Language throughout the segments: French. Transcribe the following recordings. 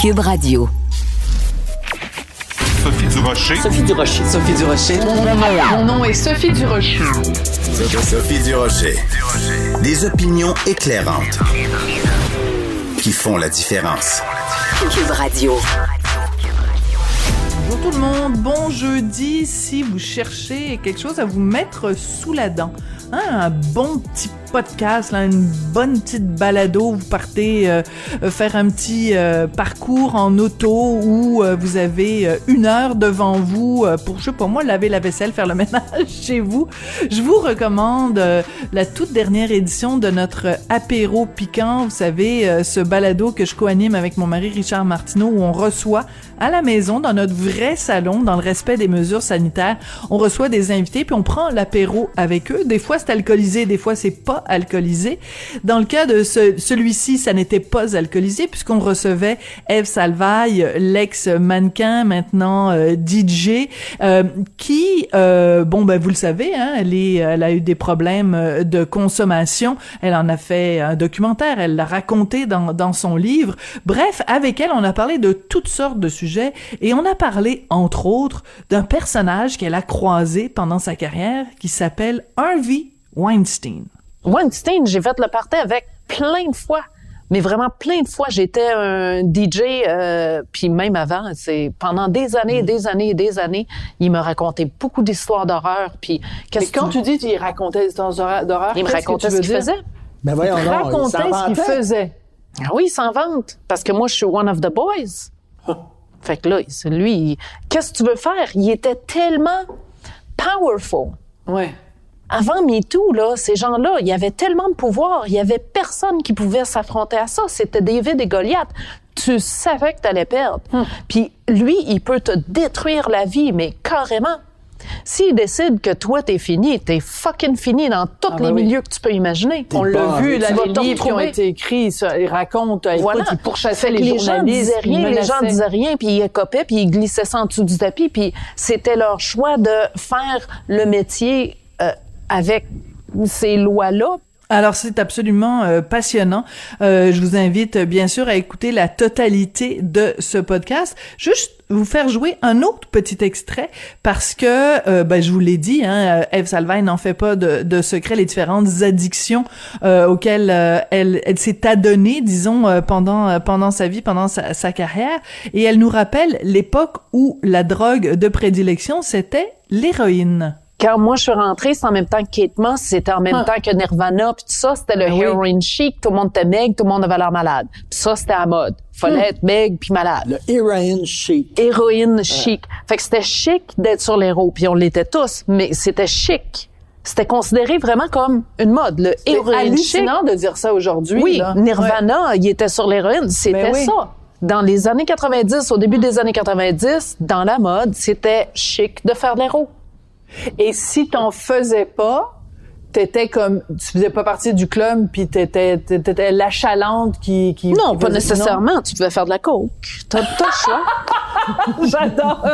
Cube Radio. Sophie Durocher. Sophie Durocher. Sophie Durocher. Mon nom est Sophie Durocher. Sophie Durocher. Des opinions éclairantes qui font la différence. Cube Radio. Bonjour tout le monde, bon jeudi. Si vous cherchez quelque chose à vous mettre sous la dent, hein, un bon petit podcast, là, une bonne petite balado, vous partez euh, faire un petit euh, parcours en auto où euh, vous avez euh, une heure devant vous euh, pour, je sais pas moi, laver la vaisselle, faire le ménage chez vous. Je vous recommande euh, la toute dernière édition de notre apéro piquant. Vous savez, ce balado que je co-anime avec mon mari Richard Martineau où on reçoit à la maison, dans notre vrai salon, dans le respect des mesures sanitaires, on reçoit des invités puis on prend l'apéro avec eux. Des fois c'est alcoolisé, des fois c'est pas alcoolisé. Dans le cas de ce- celui-ci, ça n'était pas alcoolisé puisqu'on recevait Eve Salvaille, l'ex-mannequin, maintenant euh, DJ, euh, qui, euh, bon ben vous le savez, hein, elle, a eu des problèmes de consommation. Elle en a fait un documentaire, elle l'a raconté dans son livre. Bref, avec elle, on a parlé de toutes sortes de sujets et on a parlé, entre autres, d'un personnage qu'elle a croisé pendant sa carrière qui s'appelle Harvey Weinstein. Weinstein, j'ai fait le party avec plein de fois. Mais vraiment plein de fois, j'étais un DJ, euh, puis même avant, c'est pendant des années, des années, des années, il me racontait beaucoup d'histoires d'horreur. Puis Mais quand tu dis qu'il racontait des histoires d'horreur, il me qu'est-ce que racontait tu ce veux qu'il dire? faisait. Ben voyons Il il racontait ce qu'il faisait. Ah oui, il s'en vante parce que moi, je suis one of the boys. fait que là, c'est lui, qu'est-ce que tu veux faire? Il était tellement powerful. Ouais. Avant MeToo, là, ces gens-là, il y avait tellement de pouvoir, il y avait personne qui pouvait s'affronter à ça. C'était David et Goliath. Tu savais que tu allais perdre. Puis lui, il peut te détruire la vie, mais carrément. S'il décide que toi, t'es fini, t'es fucking fini dans tous Ah, les ben oui. milieux que tu peux imaginer. On l'a vu, là, les livres qui ont été écrits, ça, ils racontent, euh, Voilà. écoute, ils pourchassaient les, les gens journalistes, disaient ils rien, les gens disaient rien, puis ils copaient, puis ils glissaient ça en dessous du tapis, puis c'était leur choix de faire le métier avec ces lois-là? Alors c'est absolument euh, passionnant. Euh, je vous invite euh, bien sûr à écouter la totalité de ce podcast. Juste vous faire jouer un autre petit extrait parce que euh, ben, je vous l'ai dit, hein, Eve Salvain n'en fait pas de, secret les différentes addictions auxquelles elle, s'est adonnée, disons pendant pendant sa vie, pendant sa, sa carrière, et elle nous rappelle l'époque où la drogue de prédilection c'était l'héroïne. Quand moi je suis rentrée, c'était en même temps que Kate Moss, c'était en même Ah. temps que Nirvana, puis tout ça, c'était le Ah oui. heroin chic, tout le monde était maigre, tout le monde avait l'air malade. Puis ça, c'était à mode. Fallait Hmm. être maigre puis malade. Le heroin chic. Héroïne chic. Fait que c'était chic d'être sur l'héros, puis on l'était tous, mais c'était chic. C'était considéré vraiment comme une mode, le C'est héroïne chic. hallucinant de dire ça aujourd'hui. Oui, là. Nirvana, il était sur l'héroïne, c'était Ben oui. ça. Dans les années 90, au début des années 90, dans la mode, c'était chic de faire de l'héros. Et si t'en faisais pas, t'étais comme, tu faisais pas partie du club, puis t'étais, t'étais l'achalante qui, qui. Non, qui pas nécessairement. Tu pouvais faire de la coke. T'as t'as le choix. J'adore.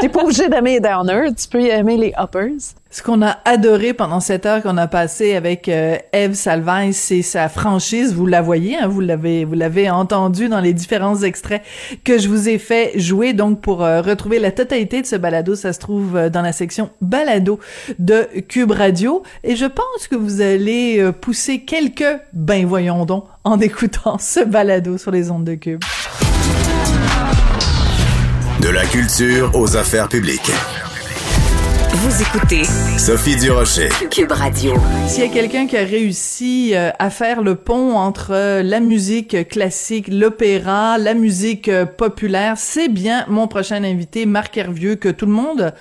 T'es pas obligé d'aimer les downers. Tu peux y aimer les uppers. Ce qu'on a adoré pendant cette heure qu'on a passée avec euh, Eve Salvain, c'est sa franchise. Vous la voyez, hein, vous l'avez, vous l'avez entendu dans les différents extraits que je vous ai fait jouer. Donc, pour euh, retrouver la totalité de ce balado, ça se trouve euh, dans la section balado de Cube Radio. Et je pense que vous allez pousser quelques, ben voyons donc, en écoutant ce balado sur les ondes de Cube. De la culture aux affaires publiques. Vous écoutez Sophie Durocher. Cube Radio. S'il y a quelqu'un qui a réussi euh, à faire le pont entre euh, la musique classique, l'opéra, la musique euh, populaire, c'est bien mon prochain invité, Marc Hervieux, que tout le monde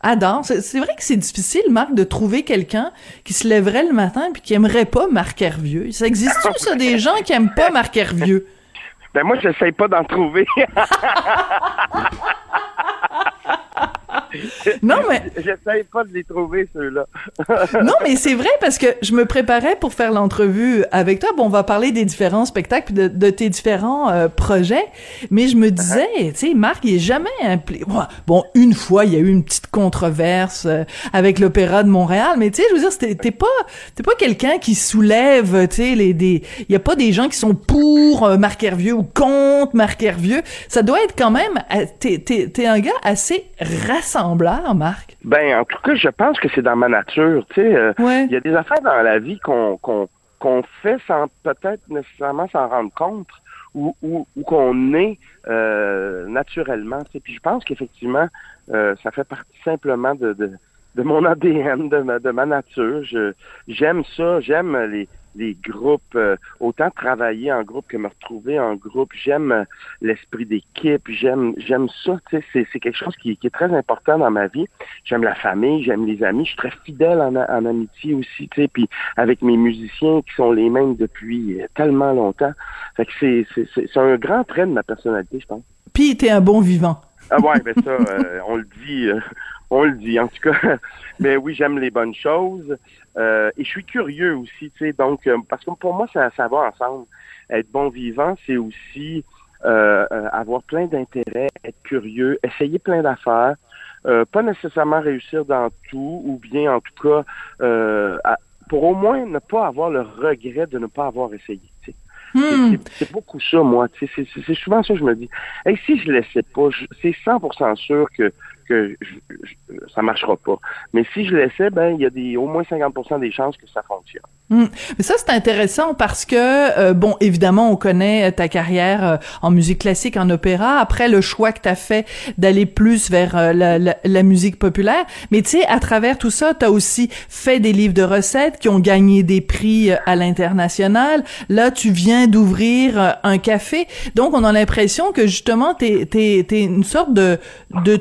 adore. C'est vrai que c'est difficile, Marc, de trouver quelqu'un qui se lèverait le matin puis qui aimerait pas Marc Hervieux. Ça existe-tu, ça, des gens qui aiment pas Marc Hervieux? Ben moi, j'essaye pas d'en trouver. Non, mais J'essaye pas de les trouver, ceux-là. non, mais c'est vrai parce que je me préparais pour faire l'entrevue avec toi. Bon, on va parler des différents spectacles de, de tes différents euh, projets, mais je me disais, tu sais, Marc, il est jamais impliqué. Bon, une fois, il y a eu une petite controverse euh, avec l'Opéra de Montréal, mais tu sais, je veux dire, t'es pas, t'es pas quelqu'un qui soulève, tu sais, les des, il y a pas des gens qui sont pour euh, Marc Hervieux ou contre Marc Hervieux. Ça doit être quand même, t'es, t'es, un gars assez rassembleur, Marc? Ben, en tout cas, je pense que c'est dans ma nature. Tu sais, euh, Ouais. il y a des affaires dans la vie qu'on fait sans peut-être nécessairement s'en rendre compte ou, ou, ou qu'on est euh, naturellement. Tu sais. Puis je pense qu'effectivement, euh, ça fait partie simplement de, de, de mon ADN, de ma, de ma nature. J'aime ça, j'aime les, les groupes, euh, autant travailler en groupe que me retrouver en groupe. J'aime euh, l'esprit d'équipe, j'aime j'aime ça. Tu sais, c'est c'est quelque chose qui, qui est très important dans ma vie. J'aime la famille, j'aime les amis. Je suis très fidèle en, amitié aussi, tu sais. Puis avec mes musiciens qui sont les mêmes depuis euh, tellement longtemps. Fait que c'est c'est- c'est c'est un grand trait de ma personnalité, je pense. Puis t'es un bon vivant. Ah ouais, ben ça, euh, on le dit, euh, on le dit en tout cas. Mais oui, j'aime les bonnes choses euh, et je suis curieux aussi, tu sais. Donc, euh, parce que pour moi, ça, ça va ensemble. Être bon vivant, c'est aussi euh, euh, avoir plein d'intérêts, être curieux, essayer plein d'affaires, euh, pas nécessairement réussir dans tout, ou bien en tout cas, euh, à- pour au moins ne pas avoir le regret de ne pas avoir essayé. Hmm. c'est- beaucoup ça, moi. C'est souvent ça que je me dis. Hey, si je laissais pas, je- c'est 100% sûr que, que je- je- ça marchera pas. Mais si je laissais, ben il y a des au moins 50% des chances que ça fonctionne. Hmm. Mais ça, c'est intéressant parce que, euh, bon, évidemment, on connaît ta carrière euh, en musique classique, en opéra. Après, le choix que tu as fait d'aller plus vers euh, la, la- la musique populaire. Mais tu sais, à travers tout ça, tu as aussi fait des livres de recettes qui ont gagné des prix euh, à l'international. Là, tu viens d'ouvrir euh, un café. Donc, on a l'impression que, justement, tu es, une sorte de, de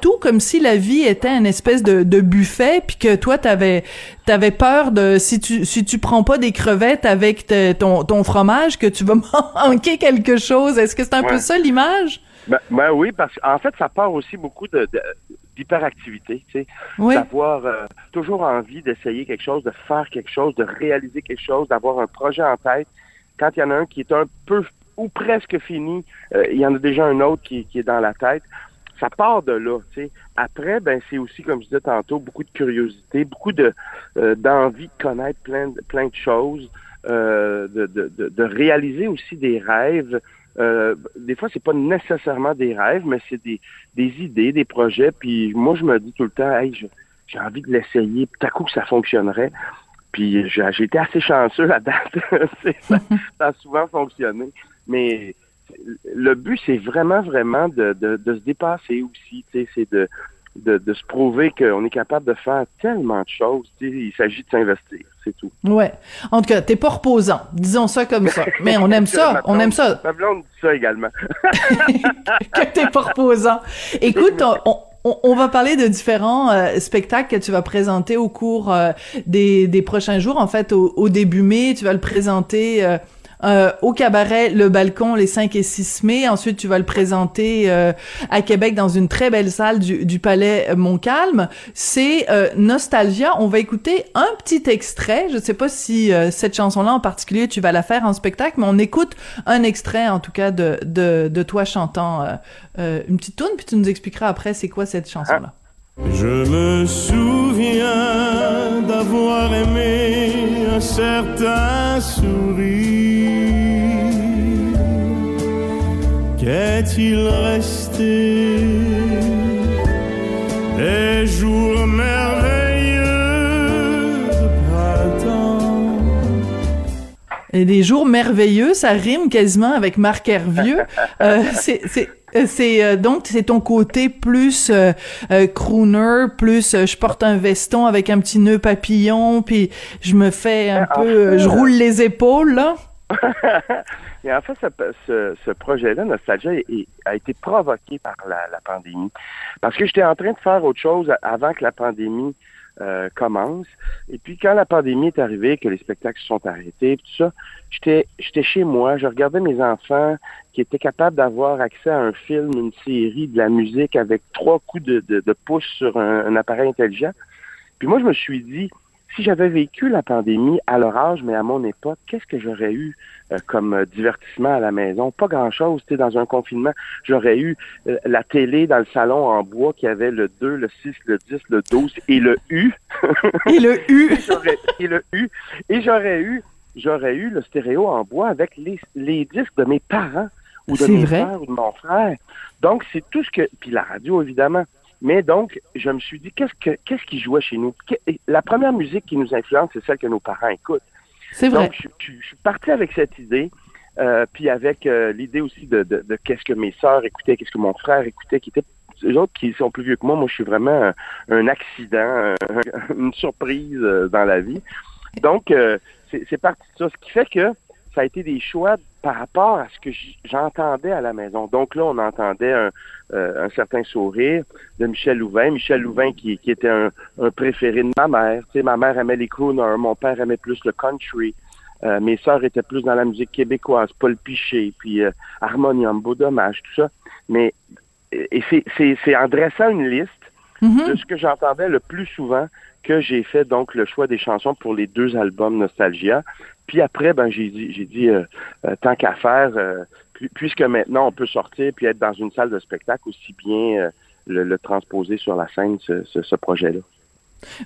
touche-à-tout, comme si la vie était une espèce de, de buffet, puis que toi, t'avais t'avais peur de si tu si tu prends pas des crevettes avec te- ton ton fromage que tu vas manquer quelque chose. Est-ce que c'est un peu ça l'image? Ben, ben oui, parce qu'en fait, ça part aussi beaucoup de, de- d'hyperactivité, tu sais. Oui. D'avoir euh, toujours envie d'essayer quelque chose, de faire quelque chose, de réaliser quelque chose, d'avoir un projet en tête. Quand il y en a un qui est un peu ou presque fini, euh, il y en a déjà un autre qui, qui est dans la tête. Ça part de là, tu sais. Après, ben c'est aussi, comme je disais tantôt, beaucoup de curiosité, beaucoup de euh, d'envie de connaître plein de, plein de choses, euh, de, de, de, réaliser aussi des rêves. Euh, des fois, c'est pas nécessairement des rêves, mais c'est des, des idées, des projets. Puis moi, je me dis tout le temps, hey, j'ai envie de l'essayer. Tout à coup, ça fonctionnerait. Puis j'ai été assez chanceux à date. Ça, ça a souvent fonctionné. Mais le but, c'est vraiment, vraiment de, de, de se dépasser aussi. tu sais, C'est de, de, de se prouver qu'on est capable de faire tellement de choses. tu sais, Il s'agit de s'investir, c'est tout. Ouais. En tout cas, t'es pas reposant. Disons ça comme ça. Mais on aime ça. On aime ça. Ma blonde dit ça également. que t'es pas reposant. Écoute, on, on, on va parler de différents euh, spectacles que tu vas présenter au cours euh, des, des prochains jours. En fait, au, au début mai, tu vas le présenter euh, euh, au cabaret Le Balcon les 5 et 6 mai. Ensuite, tu vas le présenter euh, à Québec dans une très belle salle du, du Palais Montcalm. C'est euh, Nostalgia. On va écouter un petit extrait. Je sais pas si euh, cette chanson-là en particulier, tu vas la faire en spectacle, mais on écoute un extrait en tout cas de, de, de toi chantant euh, euh, une petite tune, puis tu nous expliqueras après c'est quoi cette chanson-là. Je me souviens d'avoir aimé un certain sourire. Qu'est-il resté des jours merveilleux de printemps? Et des jours merveilleux, ça rime quasiment avec Marc Hervieux. Euh, c'est c'est euh, c'est euh, donc c'est ton côté plus euh, crooner, plus euh, je porte un veston avec un petit nœud papillon, puis je me fais un En peu, euh, je roule les épaules là. Et en fait, ce, ce, ce projet-là, Nostalgia, a été provoqué par la, la pandémie. Parce que j'étais en train de faire autre chose avant que la pandémie euh, commence. Et puis quand la pandémie est arrivée, que les spectacles se sont arrêtés, tout ça, j'étais j'étais chez moi, je regardais mes enfants qui étaient capables d'avoir accès à un film, une série, de la musique avec trois coups de, de, de pouce sur un, un appareil intelligent. Puis moi, je me suis dit, si j'avais vécu la pandémie à leur âge, mais à mon époque, qu'est-ce que j'aurais eu euh, comme euh, divertissement à la maison? Pas grand-chose. Tu sais, dans un confinement, j'aurais eu euh, la télé dans le salon en bois qui avait le 2, le 6, le 10, le 12 et le U. Et le U. Et le U. Et j'aurais eu, j'aurais eu le stéréo en bois avec les, les disques de mes parents ou de mes frères ou de mon frère. Donc, c'est tout ce que... Puis la radio, évidemment. Mais donc, je me suis dit, qu'est-ce que qu'est-ce qui jouait chez nous? La première musique qui nous influence, c'est celle que nos parents écoutent. C'est vrai. Donc, je, je- je suis parti avec cette idée, euh, puis avec euh, l'idée aussi de, de, de qu'est-ce que mes sœurs écoutaient, qu'est-ce que mon frère écoutait, qui étaient eux autres qui sont plus vieux que moi. Moi, je suis vraiment un, un accident, un- une surprise euh, dans la vie. Donc, euh, c'est c'est parti de ça. Ce qui fait que ça a été des choix par rapport à ce que j'entendais à la maison. Donc là, on entendait un, euh, un certain sourire de Michel Louvain. Michel Louvain qui, qui était un, un préféré de ma mère. Tu sais, ma mère aimait les crooners, mon père aimait plus le country. Euh, mes sœurs étaient plus dans la musique québécoise, Paul Piché, puis euh, Harmonium, Beau Dommage, tout ça. Mais et c'est- en dressant une liste Mhm. de ce que j'entendais le plus souvent que j'ai fait donc le choix des chansons pour les deux albums Nostalgia. Puis après, ben j'ai dit, j'ai dit euh, euh, tant qu'à faire, euh, pu- puisque maintenant on peut sortir puis être dans une salle de spectacle aussi bien euh, le, le transposer sur la scène ce, ce, ce projet-là.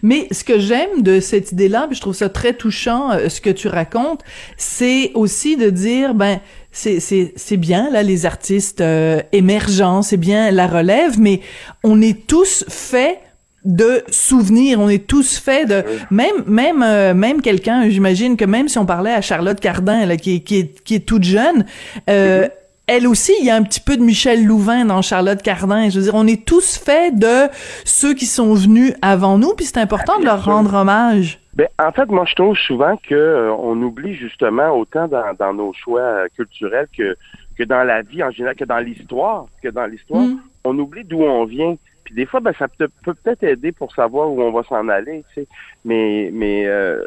Mais ce que j'aime de cette idée-là, puis je trouve ça très touchant, euh, ce que tu racontes, c'est aussi de dire, ben, c'est c'est c'est bien là les artistes émergents, c'est bien la relève, mais on est tous faits de souvenirs, on est tous faits de même même euh, même quelqu'un, j'imagine que même si on parlait à Charlotte Cardin là, qui est qui est qui est toute jeune, euh, elle aussi, il y a un petit peu de Michel Louvain dans Charlotte Cardin. Je veux dire, on est tous faits de ceux qui sont venus avant nous, puis c'est important de leur rendre hommage. Ben, en fait, moi, je trouve souvent que euh, on oublie justement autant dans, dans nos choix culturels que, que dans la vie en général, que dans l'histoire, que dans l'histoire, Mm. on oublie d'où on vient. Puis des fois, ben, ça peut, peut peut-être aider pour savoir où on va s'en aller, tu sais. Mais, mais euh,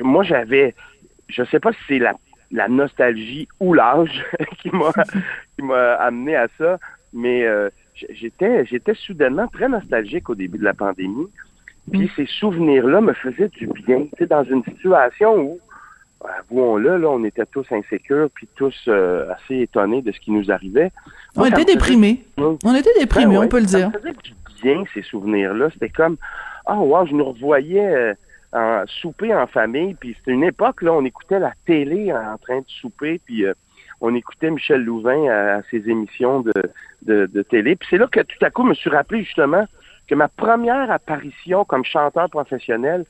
moi, j'avais, je sais pas si c'est la, la nostalgie ou l'âge qui m'a qui m'a amené à ça, mais euh, j'étais j'étais soudainement très nostalgique au début de la pandémie. Puis ces souvenirs-là me faisaient du bien, tu sais, dans une situation où, avouons-le, là, on était tous insécures, puis tous euh, assez étonnés de ce qui nous arrivait. On Moi, ça était faisait déprimés. On était déprimés, Ben ouais, on peut le ça dire. me faisait du bien, ces souvenirs-là. C'était comme, oh wow, je nous revoyais euh, en souper en famille, puis c'était une époque, là, on écoutait la télé en train de souper, puis euh, on écoutait Michel Louvain à, à ses émissions de, de, de télé. Puis c'est là que tout à coup, je me suis rappelé justement que ma première apparition comme chanteur professionnel,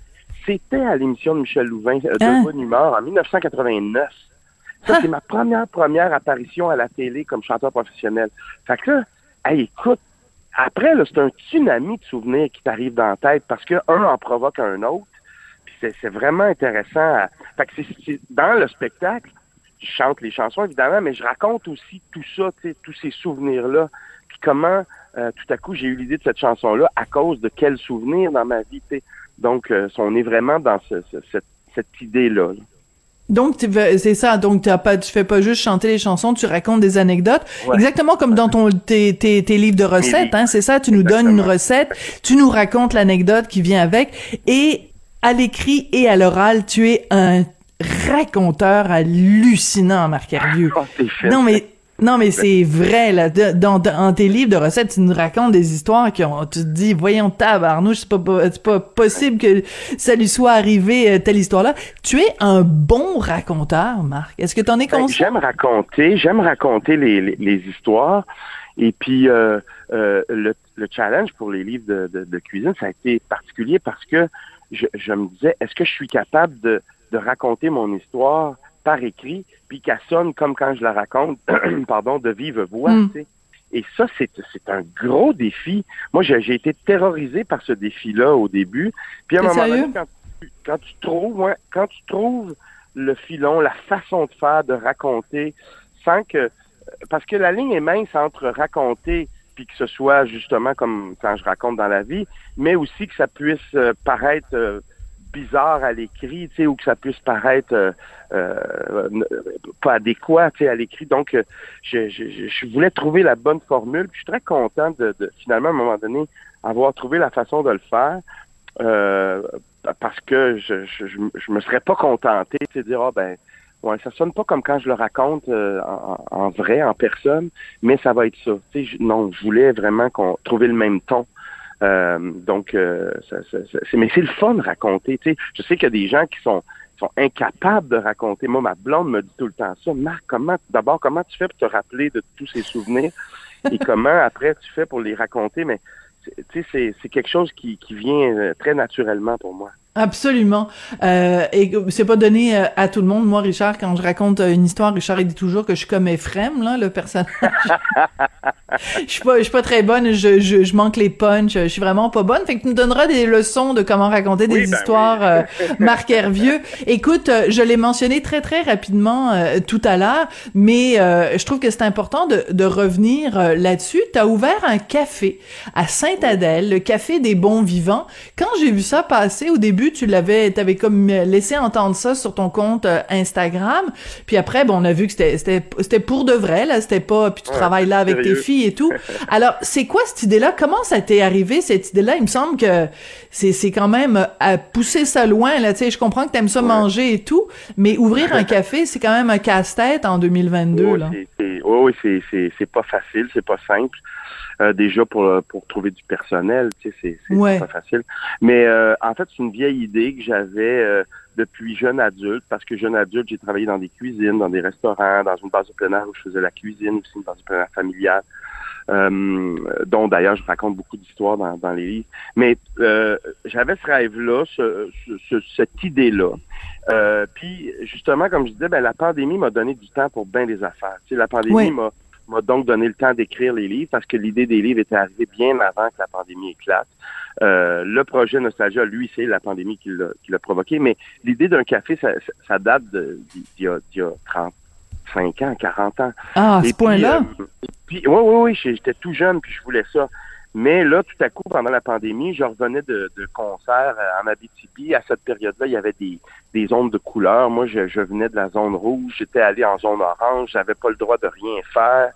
c'était à l'émission de Michel Louvain euh, de Hein? Bonne Humeur en 1989. Ça, c'est ma première, première apparition à la télé comme chanteur professionnel. Fait que là, hey, écoute, après, là, c'est un tsunami de souvenirs qui t'arrive dans la tête parce que un en provoque un autre. Puis c'est, vraiment intéressant. à- Fait que c'est, dans le spectacle, je chante les chansons, évidemment, mais je raconte aussi tout ça, tous ces souvenirs-là. Puis comment, euh, tout à coup, j'ai eu l'idée de cette chanson-là à cause de quels souvenirs dans ma vie. Donc, euh, on est vraiment dans ce- ce- cette, cette idée-là. là. Donc c'est ça. Donc tu pas, tu fais pas juste chanter les chansons, tu racontes des anecdotes, Ouais. exactement comme dans ton tes, tes, tes livres de recettes. Hein, c'est ça. Tu nous donnes une recette, tu nous racontes l'anecdote qui vient avec, et à l'écrit et à l'oral, tu es un raconteur hallucinant, Marc Hervieux. Oh, fait. Non mais non mais c'est vrai là. De- dans, dans tes livres de recettes tu nous racontes des histoires qui ont tu te dis voyons tabarnouche c'est pas c'est pas possible que ça lui soit arrivé euh, telle histoire là tu es un bon raconteur Marc. Est-ce que t'en es Ben, conscient? j'aime raconter, j'aime raconter les, les, les histoires. Et puis euh, euh, le, le challenge pour les livres de, de, de cuisine, ça a été particulier parce que je, je me disais, est-ce que je suis capable de, de raconter mon histoire par écrit, puis qu'elle sonne comme quand je la raconte, pardon, de vive voix. Mm. tu sais. Et ça, c'est c'est un gros défi. Moi, j'ai j'ai été terrorisé par ce défi-là au début. Puis à un moment sérieux? donné, quand tu, quand tu trouves, ouais, quand tu trouves le filon, la façon de faire, de raconter, sans que parce que la ligne est mince entre raconter puis que ce soit justement comme quand je raconte dans la vie, mais aussi que ça puisse euh, paraître euh, bizarre à l'écrit, tu sais, ou que ça puisse paraître euh, euh, pas adéquat, tu sais, à l'écrit. Donc, euh, je, je, voulais trouver la bonne formule. Puis je suis très content de, de, finalement, à un moment donné, avoir trouvé la façon de le faire. parce que je, je, me serais pas contenté de dire ah ben ouais ça sonne pas comme quand je le raconte en, en vrai en personne mais ça va être ça tu sais non je voulais vraiment qu'on trouver le même ton donc euh, ça, ça- mais c'est le fun de raconter tu sais. Je sais qu'il y a des gens qui sont qui sont incapables de raconter. Moi ma blonde me dit tout le temps ça. Marc comment d'abord comment tu fais pour te rappeler de tous ces souvenirs? Et comment après tu fais pour les raconter? Mais c'est- tu sais, c'est c'est quelque chose qui, qui vient euh, très naturellement pour moi. Absolument. Euh, et c'est pas donné euh, à tout le monde. Moi, Richard, quand je raconte euh, une histoire, Richard il dit toujours que je suis comme Ephraim, là, le personnage. je suis pas, je suis pas très bonne. Je, je, je manque les punchs. Je suis vraiment pas bonne. Fait que tu me donneras des leçons de comment raconter des Oui, ben histoires, oui. euh, Marc Hervieux. Écoute, euh, je l'ai mentionné très très rapidement euh, tout à l'heure, mais je trouve que c'est important de, de revenir là-dessus. Tu as ouvert un café à Sainte-Adèle, le café des bons vivants. Quand j'ai vu ça passer au début, tu l'avais, t'avais comme laissé entendre ça sur ton compte euh, Instagram. Puis après, bon, on a vu que c'était pour de vrai là, c'était pas. Puis tu Ouais, travailles là avec tes filles et tout. Alors, c'est quoi cette idée-là? Comment ça t'est arrivé cette idée-là? Il me semble que c'est quand même euh, à pousser ça loin là. Tu sais, je comprends que t'aimes ça Ouais. manger et tout, mais ouvrir un café, c'est quand même un casse-tête en 2022 Oui, là. oui, oui, c'est pas facile, c'est pas simple. Euh, déjà pour euh, pour trouver du personnel, tu sais, c'est Ouais. pas facile. Mais euh, en fait, c'est une vieille idée que j'avais euh, depuis jeune adulte, parce que jeune adulte, j'ai travaillé dans des cuisines, dans des restaurants, dans une base de plein air où je faisais la cuisine, aussi une base de plein air familiale, euh, dont d'ailleurs je raconte beaucoup d'histoires dans, dans les livres. Mais euh, j'avais ce rêve-là, ce, ce- ce- cette idée-là. Euh, puis justement, comme je disais, ben, la pandémie m'a donné du temps pour bien des affaires. Tu sais, la pandémie m'a m'a donc donné le temps d'écrire les livres parce que l'idée des livres était arrivée bien avant que la pandémie éclate. Euh, le projet Nostalgia, lui, c'est la pandémie qui l'a qui l'a provoqué, mais l'idée d'un café, ça, ça- date d'il y, y a 35 ans, 40 ans. Ah, à ce point-là? euh, puis, oui, oui, oui, j'étais tout jeune, puis je voulais ça. Mais là, tout à coup, pendant la pandémie, je revenais de, de concerts euh, en Abitibi. À cette période-là, il y avait des, des zones de couleurs. Moi, je, je venais de la zone rouge. J'étais allé en zone orange. J'avais pas le droit de rien faire.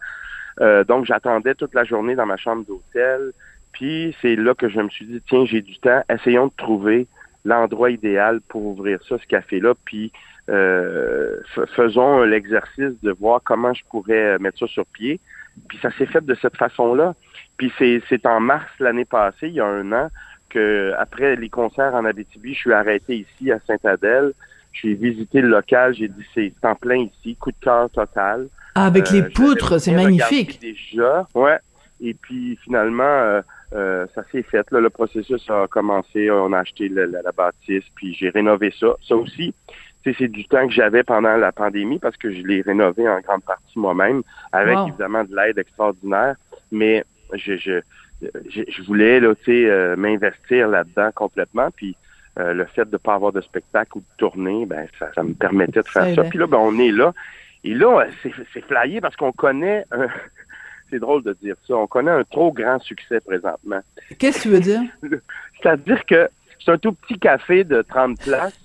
Euh, donc, j'attendais toute la journée dans ma chambre d'hôtel. Puis, c'est là que je me suis dit, tiens, j'ai du temps. Essayons de trouver l'endroit idéal pour ouvrir ça, ce café-là. Puis, euh, faisons l'exercice de voir comment je pourrais mettre ça sur pied. Puis ça s'est fait de cette façon-là. Puis c'est, en mars l'année passée, il y a un an, que après les concerts en Abitibi, je suis arrêté ici à Sainte-Adèle. J'ai visité le local, j'ai dit c'est en plein ici, coup de cœur total. Ah, avec Euh, les j'avais poutres, c'est magnifique. Déjà, ouais. Et puis finalement, euh, euh, ça s'est fait. Là, le processus a commencé. On a acheté la, la bâtisse, puis j'ai rénové ça. Ça aussi, c'est du temps que j'avais pendant la pandémie parce que je l'ai rénové en grande partie moi-même, avec Wow. évidemment de l'aide extraordinaire. Mais je, je, je, je voulais là, tu sais, euh, m'investir là-dedans complètement. Puis euh, le fait de ne pas avoir de spectacle ou de tournée, ben ça, ça me permettait de faire ça. Puis là, ben, on est là. Et là, c'est c'est flyé parce qu'on connaît un... C'est drôle de dire ça. On connaît un trop grand succès présentement. Qu'est-ce que tu veux dire? C'est-à-dire que c'est un tout petit café de 30 places,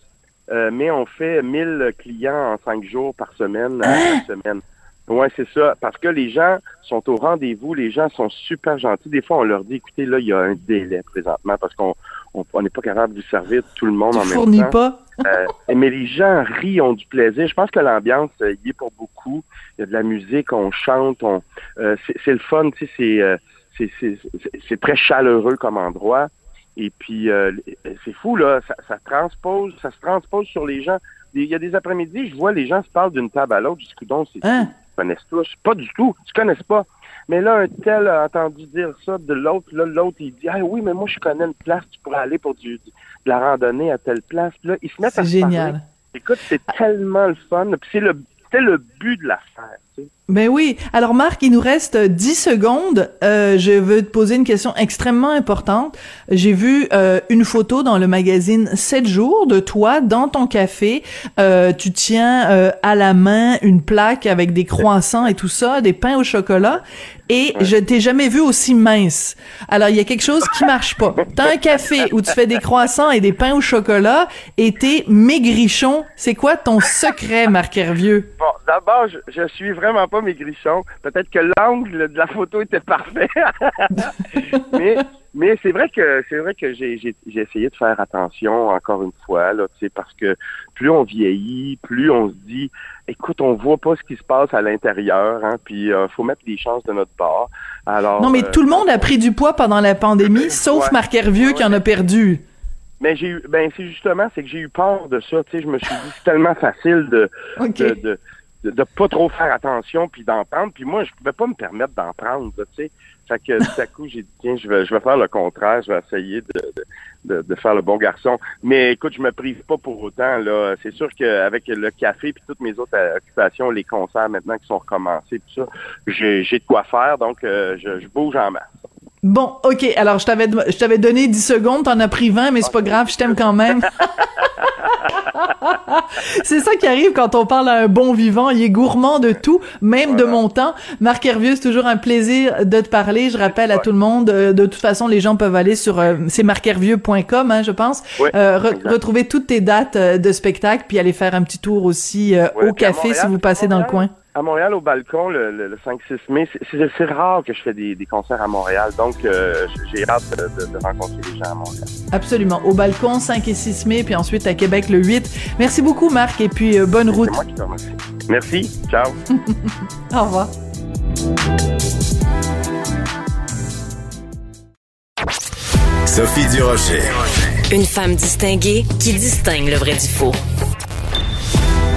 euh, mais on fait 1000 clients en 5 jours par semaine chaque semaine. Ouais, c'est ça. Parce que les gens sont au rendez-vous, les gens sont super gentils. Des fois, on leur dit, écoutez, là, il y a un délai présentement parce qu'on on on n'est pas capable de servir tout le monde Tu en même temps. pas? Euh, mais les gens rient, ont du plaisir. Je pense que l'ambiance euh, y est pour beaucoup. Il y a de la musique, on chante, on euh, c'est le fun, tu sais, c'est euh, c'est c'est- c'est- c'est très chaleureux comme endroit. Et puis euh, c'est fou là, ça, ça transpose, ça se transpose sur les gens. Il y a des après-midi, je vois les gens se parlent d'une table à l'autre. Je dis, coudonc, c'est Hein? ils connaissent tous? Pas du tout. Ils connaissent pas. Mais là, un tel a entendu dire ça de l'autre. Là, l'autre, il dit, ah oui, mais moi, je connais une place, tu pourrais aller pour du, de la randonnée à telle place. Là, ils se mettent à C'est se parler. génial. Écoute, c'est tellement le fun. Puis c'est le, le but de l'affaire. Ben oui. Alors Marc, il nous reste 10 secondes. Euh, je veux te poser une question extrêmement importante. J'ai vu euh, une photo dans le magazine 7 jours de toi dans ton café. Euh, tu tiens euh, à la main une plaque avec des croissants et tout ça, des pains au chocolat. Et je t'ai jamais vu aussi mince. Alors il y a quelque chose qui marche pas. T'as un café où tu fais des croissants et des pains au chocolat et t'es maigrichon. C'est quoi ton secret, Marc Hervieux? Bon, d'abord, je, je suis vraiment pas maigrichon. Peut-être que l'angle de la photo était parfait. mais mais c'est vrai que c'est vrai que j'ai j'ai j'ai essayé de faire attention encore une fois là, tu sais parce que plus on vieillit, plus on se dit écoute, on voit pas ce qui se passe à l'intérieur hein, puis euh, faut mettre les chances de notre part. Alors Non, mais euh, tout le monde a pris du poids pendant la pandémie, sauf Ouais. Marc Hervieux qui en a perdu. Mais j'ai eu, ben c'est justement, c'est que j'ai eu peur de ça. Tu sais, je me suis dit c'est tellement facile de, de, de, de pas trop faire attention puis d'en prendre. Puis moi, je pouvais pas me permettre d'en prendre. Tu sais, fait que tout à coup, j'ai dit tiens, je vais, je vais faire le contraire. Je vais essayer de, de, de, faire le bon garçon. Mais écoute, je me prive pas pour autant. Là, c'est sûr qu'avec le café puis toutes mes autres euh, occupations, les concerts maintenant qui sont recommencés, tout ça, j'ai, j'ai de quoi faire. Donc, euh, je, je bouge en masse. Bon, OK. Alors, je t'avais, je t'avais donné 10 secondes, t'en as pris 20, mais c'est pas grave, je t'aime quand même. c'est ça qui arrive quand on parle à un bon vivant. Il est gourmand de tout, même de mon temps. Marc Hervieux, c'est toujours un plaisir de te parler. Je rappelle à tout le monde, euh, de toute façon, les gens peuvent aller sur, euh, c'est marchervieux.com, hein, je pense, Oui, euh, re- retrouver toutes tes dates euh, de spectacle, puis aller faire un petit tour aussi euh, Ouais, au café si vous passez dans le coin. À Montréal, au balcon, le, le, le 5-6 mai, c'est- rare que je fais des, des concerts à Montréal. Donc, euh, j'ai hâte de, de- de rencontrer les gens à Montréal. Absolument. Au balcon, 5 et 6 mai, puis ensuite à Québec le 8. Merci beaucoup, Marc, et puis euh, bonne route. C'est moi qui te remercie. Merci. Ciao. Au revoir. Sophie Durocher. Une femme distinguée qui distingue le vrai du faux.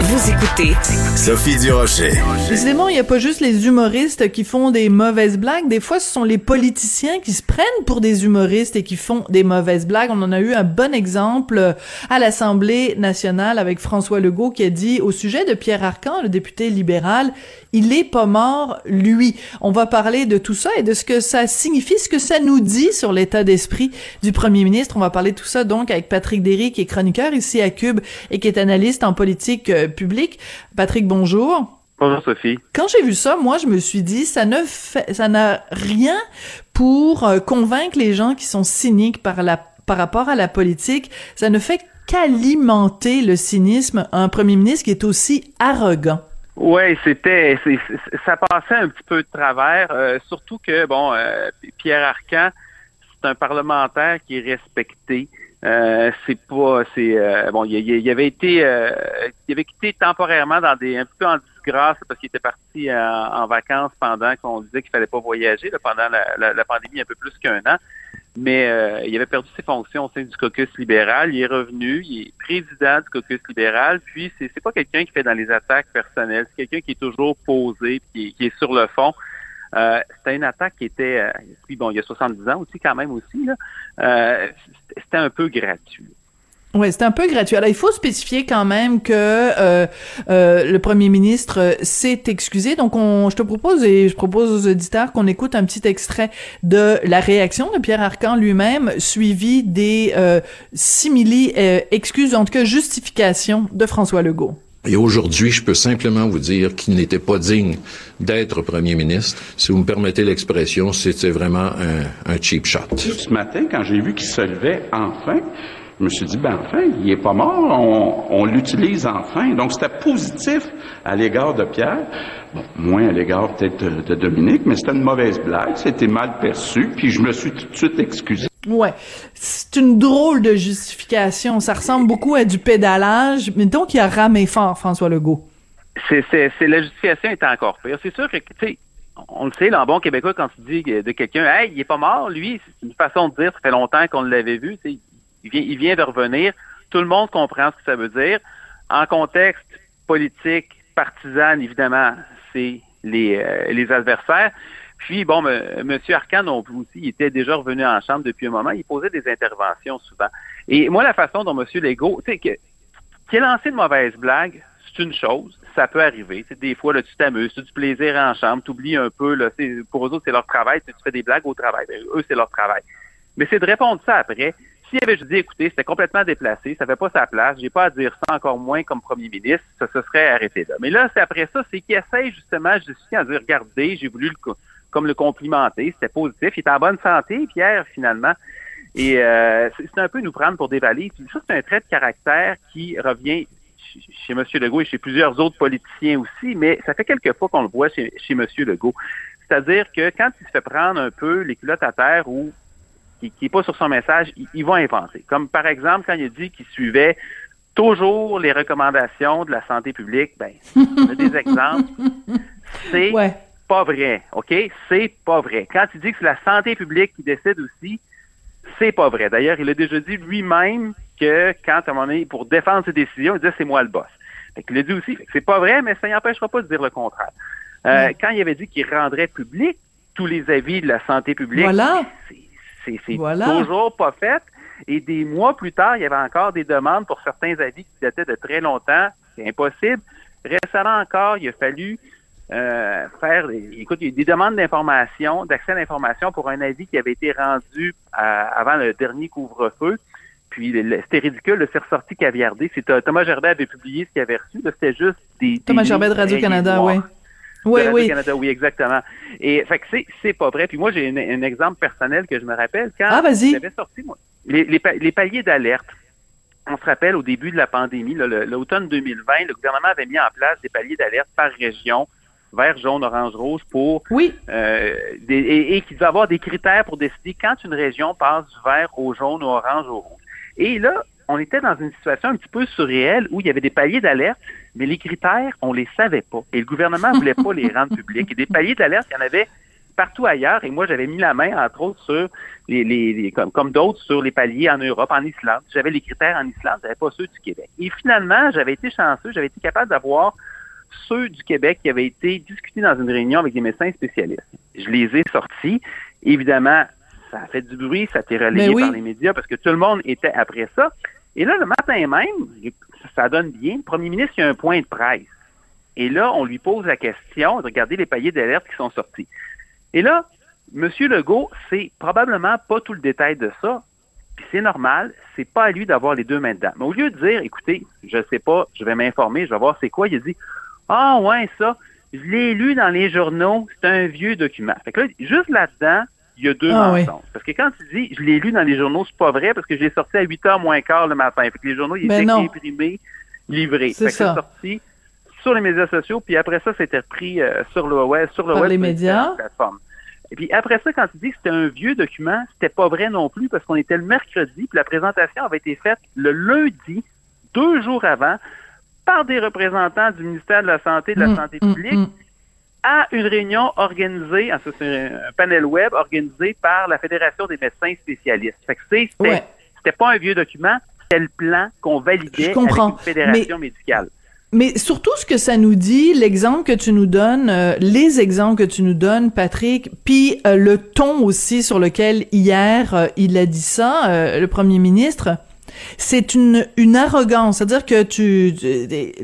Vous écoutez Sophie Durocher. Décidément, il n'y a pas juste les humoristes qui font des mauvaises blagues. Des fois, ce sont les politiciens qui se prennent pour des humoristes et qui font des mauvaises blagues. On en a eu un bon exemple euh, à l'Assemblée nationale avec François Legault qui a dit au sujet de Pierre Arcan, le député libéral, il est pas mort, lui. On va parler de tout ça et de ce que ça signifie, ce que ça nous dit sur l'état d'esprit du premier ministre. On va parler de tout ça donc avec Patrick Derry, qui est chroniqueur ici à Cube et qui est analyste en politique publique. Patrick, bonjour. Bonjour, Sophie. Quand j'ai vu ça, moi, je me suis dit, ça ne fait, ça n'a rien pour euh, convaincre les gens qui sont cyniques par la, par rapport à la politique. Ça ne fait qu'alimenter le cynisme à un premier ministre qui est aussi arrogant. Oui, c'était, ça passait un petit peu de travers, euh, surtout que bon, euh, Pierre Arcan, c'est un parlementaire qui est respecté. Euh, c'est pas, c'est euh, bon, il, il- avait été, euh, il avait quitté temporairement dans des un peu en disgrâce parce qu'il était parti en, en vacances pendant qu'on disait qu'il fallait pas voyager là, pendant la, la- la pandémie un peu plus qu'un an. Mais euh, il avait perdu ses fonctions au sein du caucus libéral. Il est revenu, il est président du caucus libéral. Puis c'est c'est pas quelqu'un qui fait dans les attaques personnelles. C'est quelqu'un qui est toujours posé, qui qui est sur le fond. Euh, c'était une attaque qui était, euh, puis bon, il y a 70 ans aussi quand même aussi là. Euh, c'était- un peu gratuit. Ouais, c'est un peu gratuit. Alors, il faut spécifier quand même que euh, euh, le premier ministre s'est excusé. Donc, on, je te propose et je propose aux auditeurs qu'on écoute un petit extrait de la réaction de Pierre Arcan lui-même, suivi des euh, simili euh, excuses, en tout cas justifications de François Legault. Et aujourd'hui, je peux simplement vous dire qu'il n'était pas digne d'être premier ministre. Si vous me permettez l'expression, c'était vraiment un, cheap shot. Ce matin, quand j'ai vu qu'il se levait enfin, je me suis dit, ben enfin, il est pas mort, on, l'utilise enfin. Donc c'était positif à l'égard de Pierre, bon, moins à l'égard peut-être de Dominique, mais c'était une mauvaise blague, c'était mal perçu, puis je me suis tout de suite excusé. Ouais, c'est une drôle de justification. Ça ressemble beaucoup à du pédalage, mais donc il a ramé fort François Legault. c'est, c'est, c'est la justification est encore pire. C'est sûr que, tu sais, on le sait, là, en québécois, quand tu dis de quelqu'un, hey, il est pas mort, lui, c'est une façon de dire, ça fait longtemps qu'on l'avait vu, il vient, il vient de revenir. Tout le monde comprend ce que ça veut dire. En contexte politique, partisan, évidemment, c'est les, euh, les adversaires. Puis, bon, M. Arcan plus aussi, il était déjà revenu en chambre depuis un moment. Il posait des interventions souvent. Et moi, la façon dont M. Legault, tu sais, que, qui a lancé une mauvaise blague, c'est une chose, ça peut arriver. C'est des fois, là, tu t'amuses, tu du plaisir en chambre, tu oublies un peu. Là, pour eux autres, c'est leur travail. Tu fais des blagues au travail. Ben, eux, c'est leur travail. Mais c'est de répondre ça après. S'il avait juste dit, écoutez, c'était complètement déplacé, ça fait pas sa place, j'ai pas à dire ça encore moins comme premier ministre, ça se serait arrêté là. Mais là, c'est après ça, c'est qu'il essaye justement de justifier en dire, regardez, j'ai voulu le, comme le complimenter, c'était positif, il est en bonne santé, Pierre, finalement. Et euh, c'est un peu nous prendre pour des valises. Ça, c'est un trait de caractère qui revient ch- chez M. Legault et chez plusieurs autres politiciens aussi, mais ça fait quelques fois qu'on le voit chez, chez M. Legault. C'est-à-dire que quand il se fait prendre un peu les culottes à terre ou qui n'est pas sur son message, il, il va inventer. Comme par exemple, quand il a dit qu'il suivait toujours les recommandations de la santé publique, ben, on a des exemples. C'est Ouais. Pas vrai, OK? C'est pas vrai. Quand il dit que c'est la santé publique qui décide aussi, c'est pas vrai. D'ailleurs, il a déjà dit lui-même que quand, à un moment donné, pour défendre ses décisions, il disait c'est moi le boss. Fait qu'il l'a dit aussi. C'est pas vrai, mais ça n'empêchera pas de dire le contraire. Euh, Quand il avait dit qu'il rendrait public tous les avis de la santé publique, Voilà. c'est c'est Voilà. toujours pas fait. Et des mois plus tard, il y avait encore des demandes pour certains avis qui dataient de très longtemps. C'est impossible. Récemment encore, il a fallu euh, faire, des- écoute, il y a des demandes d'information, d'accès à l'information pour un avis qui avait été rendu à- avant le dernier couvre-feu. Puis c'était ridicule, c'est ressorti caviardé. C'est euh, Thomas Gerbet avait publié ce qu'il avait reçu. C'était juste des. Thomas des Gerbet de Radio-Canada, oui. Oui, oui. Radio-Canada, oui, exactement. Et fait que c'est, c'est pas vrai. Puis moi, j'ai un, exemple personnel que je me rappelle quand Ah, vas-y. j'avais sorti, moi, les, les, les paliers d'alerte. On se rappelle au début de la pandémie, l'automne 2020, le gouvernement avait mis en place des paliers d'alerte par région, vert, jaune, orange, rouge, pour Oui. euh, des- et, et qu'il avoir des critères pour décider quand une région passe du vert au jaune, au orange, au rouge. Et là, on était dans une situation un petit peu surréelle où il y avait des paliers d'alerte, mais les critères, on les savait pas. Et le gouvernement voulait pas les rendre publics. Et des paliers d'alerte, il y en avait partout ailleurs. Et moi, j'avais mis la main, entre autres, sur les, les, les- comme, comme d'autres, sur les paliers en Europe, en Islande. J'avais les critères en Islande, j'avais pas ceux du Québec. Et finalement, j'avais été chanceux, j'avais été capable d'avoir ceux du Québec qui avaient été discutés dans une réunion avec des médecins spécialistes. Je les ai sortis. Évidemment, ça a fait du bruit, ça a été relayé Mais oui. par les médias parce que tout le monde était après ça. Et là, le matin même, ça donne bien, le premier ministre, il y a un point de presse. Et là, on lui pose la question de regarder les paliers d'alerte qui sont sortis. Et là, M. Legault, c'est probablement pas tout le détail de ça. Puis c'est normal, c'est pas à lui d'avoir les deux mains dedans. Mais au lieu de dire, écoutez, je sais pas, je vais m'informer, je vais voir c'est quoi, il a dit, ah ouais, ça, je l'ai lu dans les journaux, c'est un vieux document. Fait que là, juste là-dedans, il y a deux Ah oui. mensonges. Parce que quand tu dis, je l'ai lu dans les journaux, c'est pas vrai parce que je l'ai sorti à 8 h moins quart le matin. Fait que les journaux, ils Ben étaient imprimés, livrés. C'est ça. sorti sur les médias sociaux, puis après ça, c'était repris euh, sur le web, sur le Par web les sur médias. plateformes. Et puis après ça, quand tu dis que c'était un vieux document, c'était pas vrai non plus parce qu'on était le mercredi, puis la présentation avait été faite le lundi, deux jours avant, par des représentants du ministère de la Santé et de la Mm, Santé mm, publique mm. à une réunion organisée, ah, c'est un panel web organisé par la Fédération des médecins spécialistes. Fait que c'est- c'était Ouais. pas un vieux document, c'était le plan qu'on validait avec une fédération médicale. Mais surtout, ce que ça nous dit, l'exemple que tu nous donnes, euh, les exemples que tu nous donnes, Patrick, puis euh, le ton aussi sur lequel hier euh, il a dit ça, le premier ministre, c'est une, une arrogance. C'est-à-dire que tu,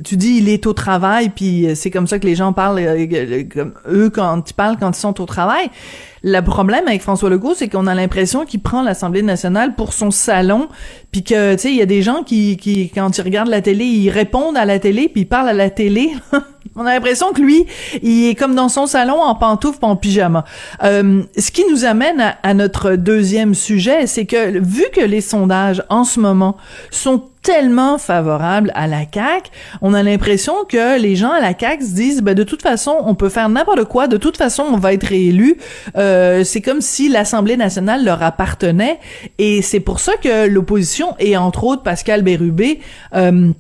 tu, dis il est au travail, puis c'est comme ça que les gens parlent, euh, comme eux, quand ils parlent quand ils sont au travail. Le problème avec François Legault, c'est qu'on a l'impression qu'il prend l'Assemblée nationale pour son salon, puis que, tu sais, il y a des gens qui, qui, quand ils regardent la télé, ils répondent à la télé, puis ils parlent à la télé. On a l'impression que lui, il est comme dans son salon en pantoufles en pyjama. Euh, ce qui nous amène à, à notre deuxième sujet, c'est que vu que les sondages en ce moment sont tellement favorables à la CAQ, on a l'impression que les gens à la CAQ se disent, ben, de toute façon, on peut faire n'importe quoi, de toute façon, on va être réélu. Euh, c'est comme si l'Assemblée nationale leur appartenait, et c'est pour ça que l'opposition, et entre autres Pascal Bérubé, euh,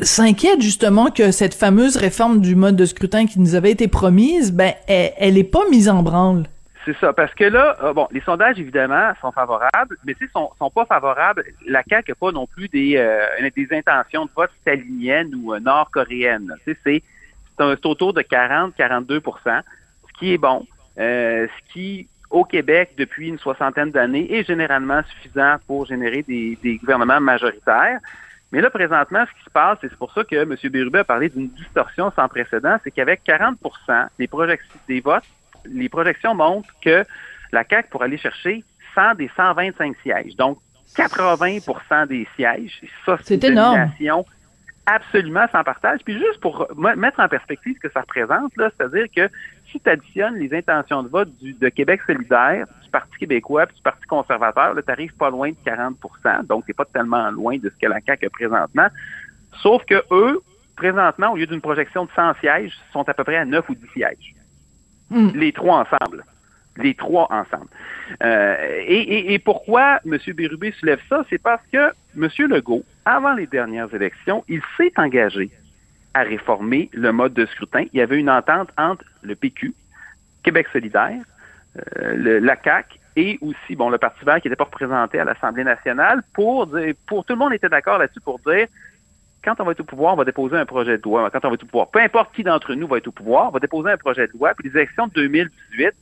s'inquiète justement que cette fameuse réforme du mode de scrutin qui nous avait été promise, ben, elle, elle est pas mise en branle. C'est ça, parce que là, euh, bon, les sondages, évidemment, sont favorables, mais sais, sont, sont pas favorables. La CAQ n'a pas non plus des, euh, des intentions de vote staliniennes ou euh, sais, c'est c'est un- c'est autour de 40-42% ce qui est bon, ce qui, au Québec, depuis une soixantaine d'années, est généralement suffisant pour générer des, des gouvernements majoritaires. Mais là, présentement, ce qui se passe, et c'est pour ça que M. Bérubé a parlé d'une distorsion sans précédent, c'est qu'avec 40% des projections des votes, les projections montrent que la CAQ pour aller chercher 100 des 125 sièges. Donc, 80% des sièges. Ça, c'est une domination absolument sans partage. Puis juste pour mettre en perspective ce que ça représente, là, c'est-à-dire que si tu additionnes les intentions de vote du, de Québec solidaire, du Parti québécois puis du Parti conservateur, tu n'arrives pas loin de 40% donc c'est pas tellement loin de ce que la CAQ a présentement. Sauf que eux, présentement, au lieu d'une projection de 100 sièges, sont à peu près à 9 ou 10 sièges. Hmm. Les trois ensemble les trois ensemble. Euh, et, pourquoi M. Bérubé soulève ça? C'est parce que M. Legault, avant les dernières élections, il s'est engagé à réformer le mode de scrutin. Il y avait une entente entre le PQ, Québec solidaire, euh, la CAQ et aussi bon le Parti vert qui n'était pas représenté à l'Assemblée nationale pour dire, pour tout le monde était d'accord là-dessus pour dire quand on va être au pouvoir, on va déposer un projet de loi. Quand on va être au pouvoir, peu importe qui d'entre nous va être au pouvoir, on va déposer un projet de loi. Puis les élections de 2018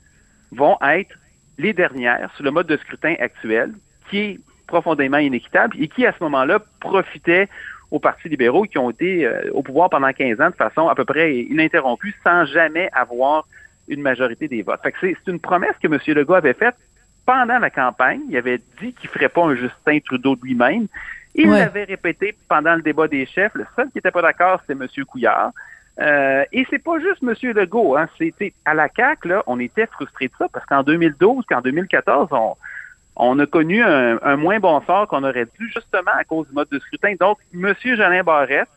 vont être les dernières sur le mode de scrutin actuel, qui est profondément inéquitable et qui, à ce moment-là, profitait aux partis libéraux qui ont été euh, au pouvoir pendant 15 ans de façon à peu près ininterrompue sans jamais avoir une majorité des votes. C'est, une promesse que M. Legault avait faite pendant la campagne. Il avait dit qu'il ne ferait pas un Justin Trudeau de lui-même. Il l'avait répété pendant le débat des chefs. Le seul qui n'était pas d'accord, c'était M. Couillard. Euh, et c'est pas juste M. Legault. Hein, c'était à la CAQ, là, on était frustrés de ça parce qu'en 2012, qu'en 2014, on, on a connu un, moins bon sort qu'on aurait dû justement à cause du mode de scrutin. Donc, M. Jolin Barrette,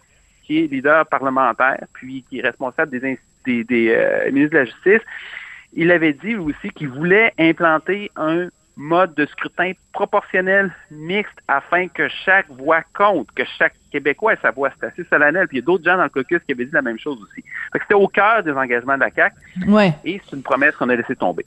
qui est leader parlementaire, puis qui est responsable des, des, des euh, ministres de la Justice, il avait dit aussi qu'il voulait implanter un mode de scrutin proportionnel mixte afin que chaque voix compte, que chaque Québécois ait sa voix. C'est assez solennel. Puis il y a d'autres gens dans le caucus qui avaient dit la même chose aussi. C'était au cœur des engagements de la CAQ. Ouais. Et c'est une promesse qu'on a laissée tomber.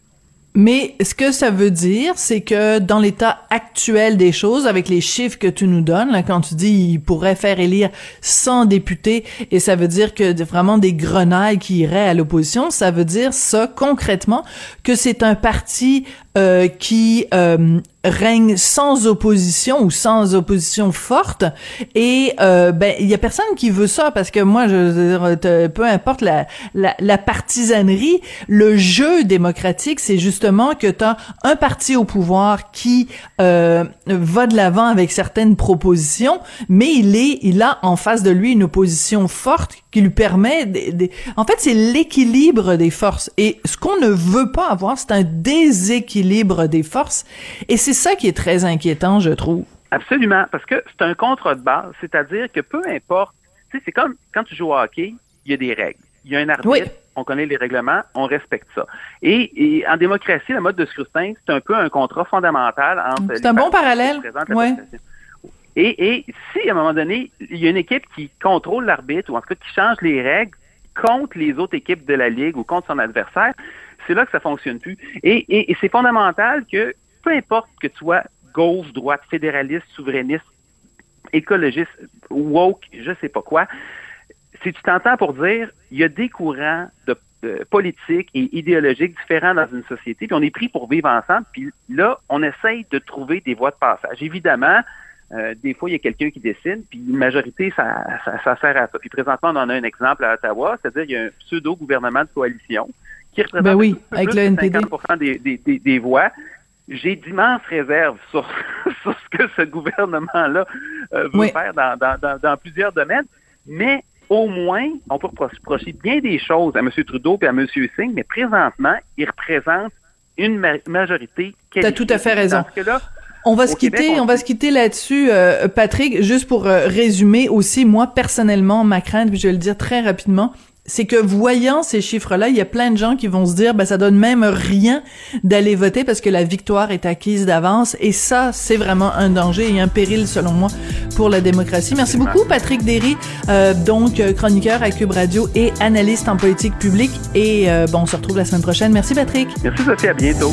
Mais ce que ça veut dire, c'est que dans l'état actuel des choses, avec les chiffres que tu nous donnes, là, quand tu dis il pourrait faire élire 100 députés, et ça veut dire que vraiment des grenailles qui iraient à l'opposition, ça veut dire ça concrètement que c'est un parti euh, qui euh, règne sans opposition ou sans opposition forte. Et euh, ben il y a personne qui veut ça parce que moi je veux peu importe la, la, la partisanerie le jeu démocratique c'est justement que tu as un parti au pouvoir qui euh, va de l'avant avec certaines propositions mais il est il a en face de lui une opposition forte qui lui permet en fait c'est l'équilibre des forces et ce qu'on ne veut pas avoir c'est un déséquilibre des forces et c'est ça qui est très inquiétant, je trouve. Absolument, parce que c'est un contre de base, c'est-à-dire que peu importe, c'est comme quand tu joues au hockey, il y a des règles. Il y a un arbitre, on connaît les règlements, on respecte ça. Et, en démocratie, le mode de scrutin, c'est un peu un contrat fondamental entre. C'est un bon parallèle. Ouais. Et, et si à un moment donné, il y a une équipe qui contrôle l'arbitre ou en tout cas qui change les règles contre les autres équipes de la ligue ou contre son adversaire, c'est là que ça fonctionne plus. Et, et c'est fondamental que peu importe que tu sois gauche, droite, fédéraliste, souverainiste, écologiste, woke, je sais pas quoi, si tu t'entends pour dire, il y a des courants de, politiques et idéologiques différents dans une société, puis on est pris pour vivre ensemble, puis là, on essaye de trouver des voies de passage. Évidemment, euh, des fois, il y a quelqu'un qui décide, puis une majorité, ça, ça, sert à ça. Puis présentement, on en a un exemple à Ottawa, c'est-à-dire qu'il y a un pseudo-gouvernement de coalition qui représente ben oui, avec le 50 des, des, des, des voix, j'ai d'immenses réserves sur, sur, ce que ce gouvernement-là euh, veut faire dans, dans, dans, plusieurs domaines, mais au moins, on peut reprocher bien des choses à M. Trudeau et à M. Singh, mais présentement, il représente une majorité Tu as tout à fait raison. On va se quitter, on... va se quitter là-dessus, euh, Patrick. Juste pour euh, résumer aussi, moi personnellement, ma crainte, puis je vais le dire très rapidement, c'est que voyant ces chiffres-là, il y a plein de gens qui vont se dire, ben ça donne même rien d'aller voter parce que la victoire est acquise d'avance. Et ça, c'est vraiment un danger et un péril, selon moi, pour la démocratie. Merci beaucoup, Patrick Derry, euh, donc euh, chroniqueur à Cube Radio et analyste en politique publique. Et euh, bon, on se retrouve la semaine prochaine. Merci, Patrick. Merci, Sophie. À bientôt.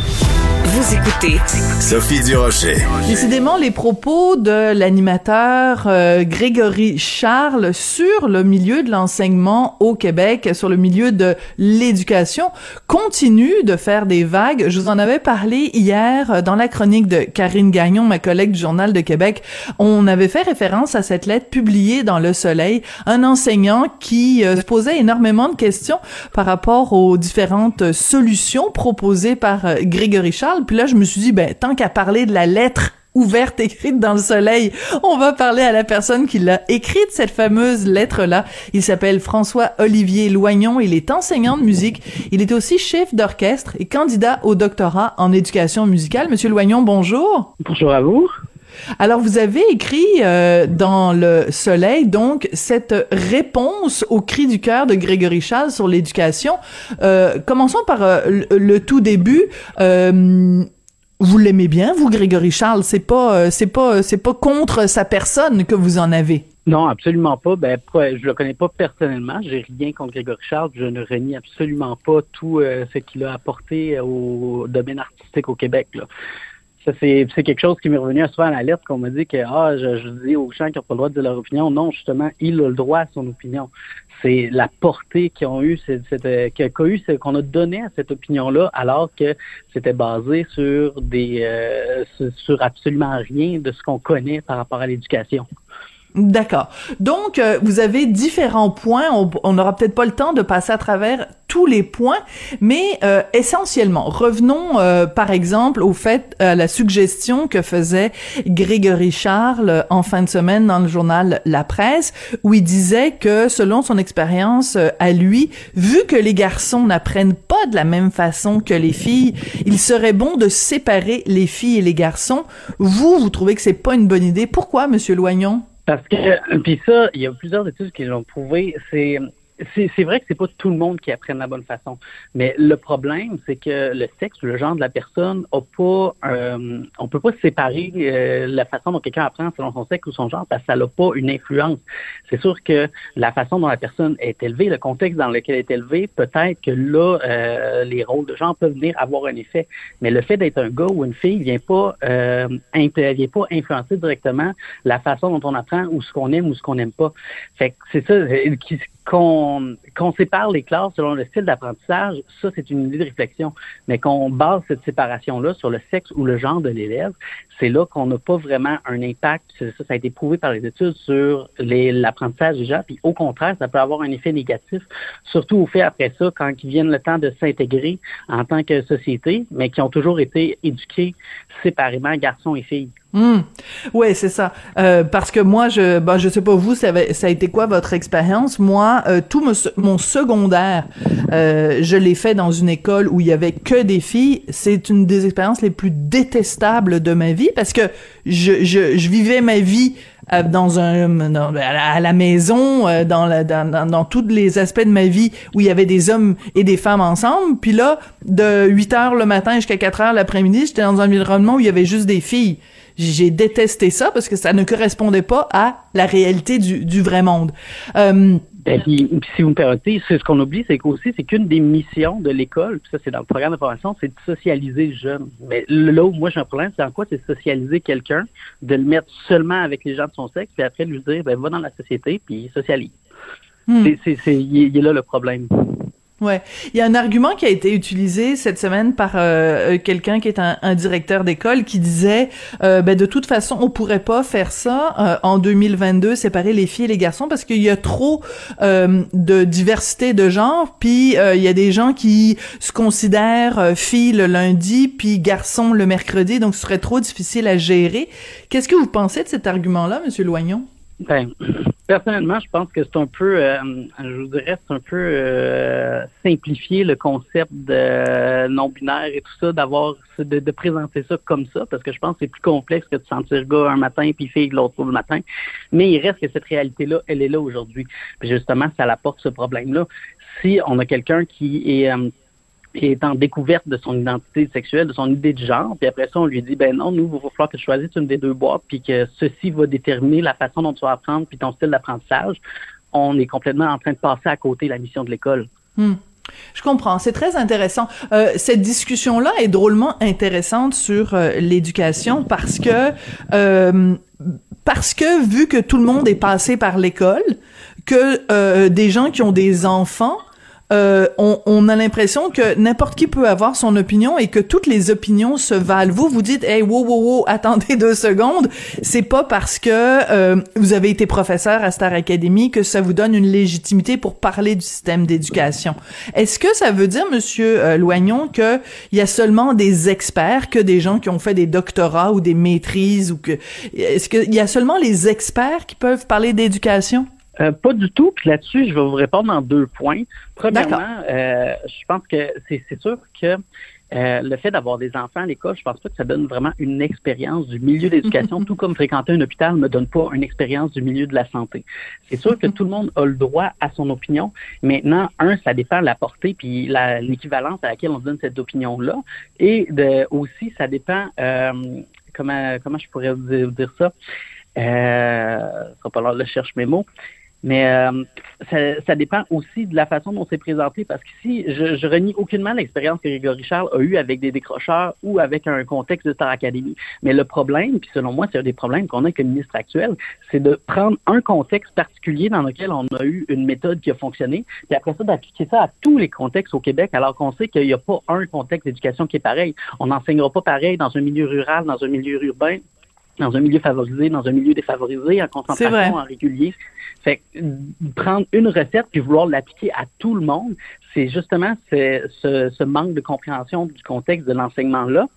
Vous écoutez Sophie Durocher. Décidément, les propos de l'animateur euh, Grégory Charles sur le milieu de l'enseignement au Québec, sur le milieu de l'éducation, continuent de faire des vagues. Je vous en avais parlé hier euh, dans la chronique de Karine Gagnon, ma collègue du Journal de Québec. On avait fait référence à cette lettre publiée dans Le Soleil, un enseignant qui euh, se posait énormément de questions par rapport aux différentes solutions proposées par euh, Grégory Charles. Puis je me suis dit, ben, tant qu'à parler de la lettre ouverte écrite dans le soleil. On va parler à la personne qui l'a écrite, cette fameuse lettre-là. Il s'appelle François-Olivier Loignon. Il est enseignant de musique. Il est aussi chef d'orchestre et candidat au doctorat en éducation musicale. Monsieur Loignon, bonjour. Bonjour à vous. Alors, vous avez écrit euh, dans Le Soleil, donc, cette réponse au cri du cœur de Grégory Charles sur l'éducation. Euh, commençons par euh, le, tout début. Vous l'aimez bien, vous, Grégory Charles? C'est pas, c'est pas, c'est pas contre sa personne que vous en avez? Non, absolument pas. Ben, je le connais pas personnellement. J'ai rien contre Grégory Charles. Je ne renie absolument pas tout ce qu'il a apporté au domaine artistique au Québec. Ça, c'est, quelque chose qui m'est revenu souvent à la lettre qu'on m'a dit que ah, je, je dis aux gens qui n'ont pas le droit de dire leur opinion. Non, justement, il a le droit à son opinion. C'est la portée qu'ils ont eu, c'est, c'est, euh, qu'a eu, qu'on a donné à cette opinion-là, alors que c'était basé sur des euh, sur absolument rien de ce qu'on connaît par rapport à l'éducation. D'accord. Donc, euh, vous avez différents points. On n'aura peut-être pas le temps de passer à travers tous les points, mais euh, essentiellement, revenons euh, par exemple au fait, à la suggestion que faisait Grégory Charles euh, en fin de semaine dans le journal La Presse, où il disait que selon son expérience euh, à lui, vu que les garçons n'apprennent pas de la même façon que les filles, il serait bon de séparer les filles et les garçons. Vous, vous trouvez que c'est pas une bonne idée. Pourquoi, Monsieur Loignon? Parce que, puis ça, il y a plusieurs études qui l'ont prouvé. C'est, c'est, vrai que c'est pas tout le monde qui apprend de la bonne façon. Mais le problème, c'est que le sexe, le genre de la personne, a pas, euh, on peut pas séparer euh, la façon dont quelqu'un apprend selon son sexe ou son genre parce que ça n'a pas une influence. C'est sûr que la façon dont la personne est élevée, le contexte dans lequel elle est élevée, peut-être que là, euh, les rôles de genre peuvent venir avoir un effet. Mais le fait d'être un gars ou une fille vient pas, euh, vient pas influencer directement la façon dont on apprend ou ce qu'on aime ou ce qu'on n'aime pas. Fait que c'est ça, euh, qui- qu'on qu'on sépare les classes selon le style d'apprentissage, ça c'est une idée de réflexion. Mais qu'on base cette séparation-là sur le sexe ou le genre de l'élève, c'est là qu'on n'a pas vraiment un impact. Ça, ça a été prouvé par les études sur l'apprentissage des gens. Puis au contraire, ça peut avoir un effet négatif, surtout au fait après ça, quand ils viennent le temps de s'intégrer en tant que société, mais qui ont toujours été éduqués séparément, garçons et filles. Hmm. Ouais, c'est ça. Euh, parce que moi, je, ben, je sais pas vous, ça, avait- ça a été quoi votre expérience? Moi, euh, tout mon secondaire, euh, je l'ai fait dans une école où il y avait que des filles. C'est une des expériences les plus détestables de ma vie parce que je, je, je vivais ma vie euh, dans un dans- à, la, maison euh, dans, la, dans, dans dans tous les aspects de ma vie où il y avait des hommes et des femmes ensemble puis là de 8 heures le matin jusqu'à 4 heures l'après-midi j'étais dans un environnement où il y avait juste des filles j'ai détesté ça parce que ça ne correspondait pas à la réalité du, du vrai monde euh, Et puis, si vous me permettez, ce qu'on oublie, c'est qu'aussi, c'est qu'une des missions de l'école, puis ça c'est dans le programme de formation, c'est de socialiser le jeune. Mais là où moi j'ai un problème, c'est en quoi c'est socialiser quelqu'un, de le mettre seulement avec les gens de son sexe, puis après lui dire, ben va dans la société, puis socialise. Hmm. C'est, il est là le problème. Ouais, il y a un argument qui a été utilisé cette semaine par euh, euh, quelqu'un qui est un, directeur d'école qui disait euh, ben de toute façon on pourrait pas faire ça euh, en 2022 séparer les filles et les garçons parce qu'il y a trop euh, de diversité de genre puis euh, il y a des gens qui se considèrent filles le lundi puis garçons le mercredi. Donc ce serait trop difficile à gérer. Qu'est-ce que vous pensez de cet argument là monsieur Loignon? Ben, personnellement, je pense que c'est un peu, euh, je vous dirais, c'est un peu euh, simplifier le concept de non-binaire et tout ça, d'avoir, de, de présenter ça comme ça, parce que je pense que c'est plus complexe que de sentir gars un matin puis fille l'autre le matin. Mais il reste que cette réalité-là, elle est là aujourd'hui. Puis justement, ça apporte ce problème-là. Si on a quelqu'un qui est euh, qui est en découverte de son identité sexuelle, de son idée de genre, puis après ça, on lui dit, ben non, nous, il va falloir que tu choisisses une des deux boîtes, puis que ceci va déterminer la façon dont tu vas apprendre, puis ton style d'apprentissage, on est complètement en train de passer à côté de la mission de l'école. Hmm. Je comprends, c'est très intéressant. Euh, cette discussion-là est drôlement intéressante sur euh, l'éducation parce que euh, parce que vu que tout le monde est passé par l'école, que euh, des gens qui ont des enfants euh, on, on, a l'impression que n'importe qui peut avoir son opinion et que toutes les opinions se valent. Vous, vous dites, hey, wow, wow, wow, attendez deux secondes. C'est pas parce que euh, vous avez été professeur à Star Academy que ça vous donne une légitimité pour parler du système d'éducation. Est-ce que ça veut dire, Monsieur euh, Loignon, que il y a seulement des experts, que des gens qui ont fait des doctorats ou des maîtrises ou que est-ce qu'il y a seulement les experts qui peuvent parler d'éducation? Euh, pas du tout. Puis là-dessus, je vais vous répondre en deux points. Premièrement, euh, je pense que c'est sûr que euh, le fait d'avoir des enfants à l'école, je pense pas que ça donne vraiment une expérience du milieu d'éducation, tout comme fréquenter un hôpital ne me donne pas une expérience du milieu de la santé. C'est sûr que tout le monde a le droit à son opinion. Maintenant, un, ça dépend de la portée puis l'équivalence à laquelle on donne cette opinion-là. Et de, aussi, ça dépend, euh, comment, comment je pourrais vous dire, vous dire ça? Euh, ça pas l'heure de chercher mes mots. Mais euh, ça, ça, dépend aussi de la façon dont c'est présenté, parce qu'ici, je, je renie aucunement l'expérience que Grégory Charles a eue avec des décrocheurs ou avec un contexte de Star Academy. Mais le problème, puis selon moi, c'est un des problèmes qu'on a avec le ministre actuel, c'est de prendre un contexte particulier dans lequel on a eu une méthode qui a fonctionné, puis après ça, d'appliquer ça à tous les contextes au Québec, alors qu'on sait qu'il n'y a pas un contexte d'éducation qui est pareil. On n'enseignera pas pareil dans un milieu rural, dans un milieu urbain, dans un milieu favorisé, dans un milieu défavorisé, en concentration, en régulier. Fait que, prendre une recette puis vouloir l'appliquer à tout le monde, c'est justement ce, ce, manque de compréhension du contexte de l'enseignement-là.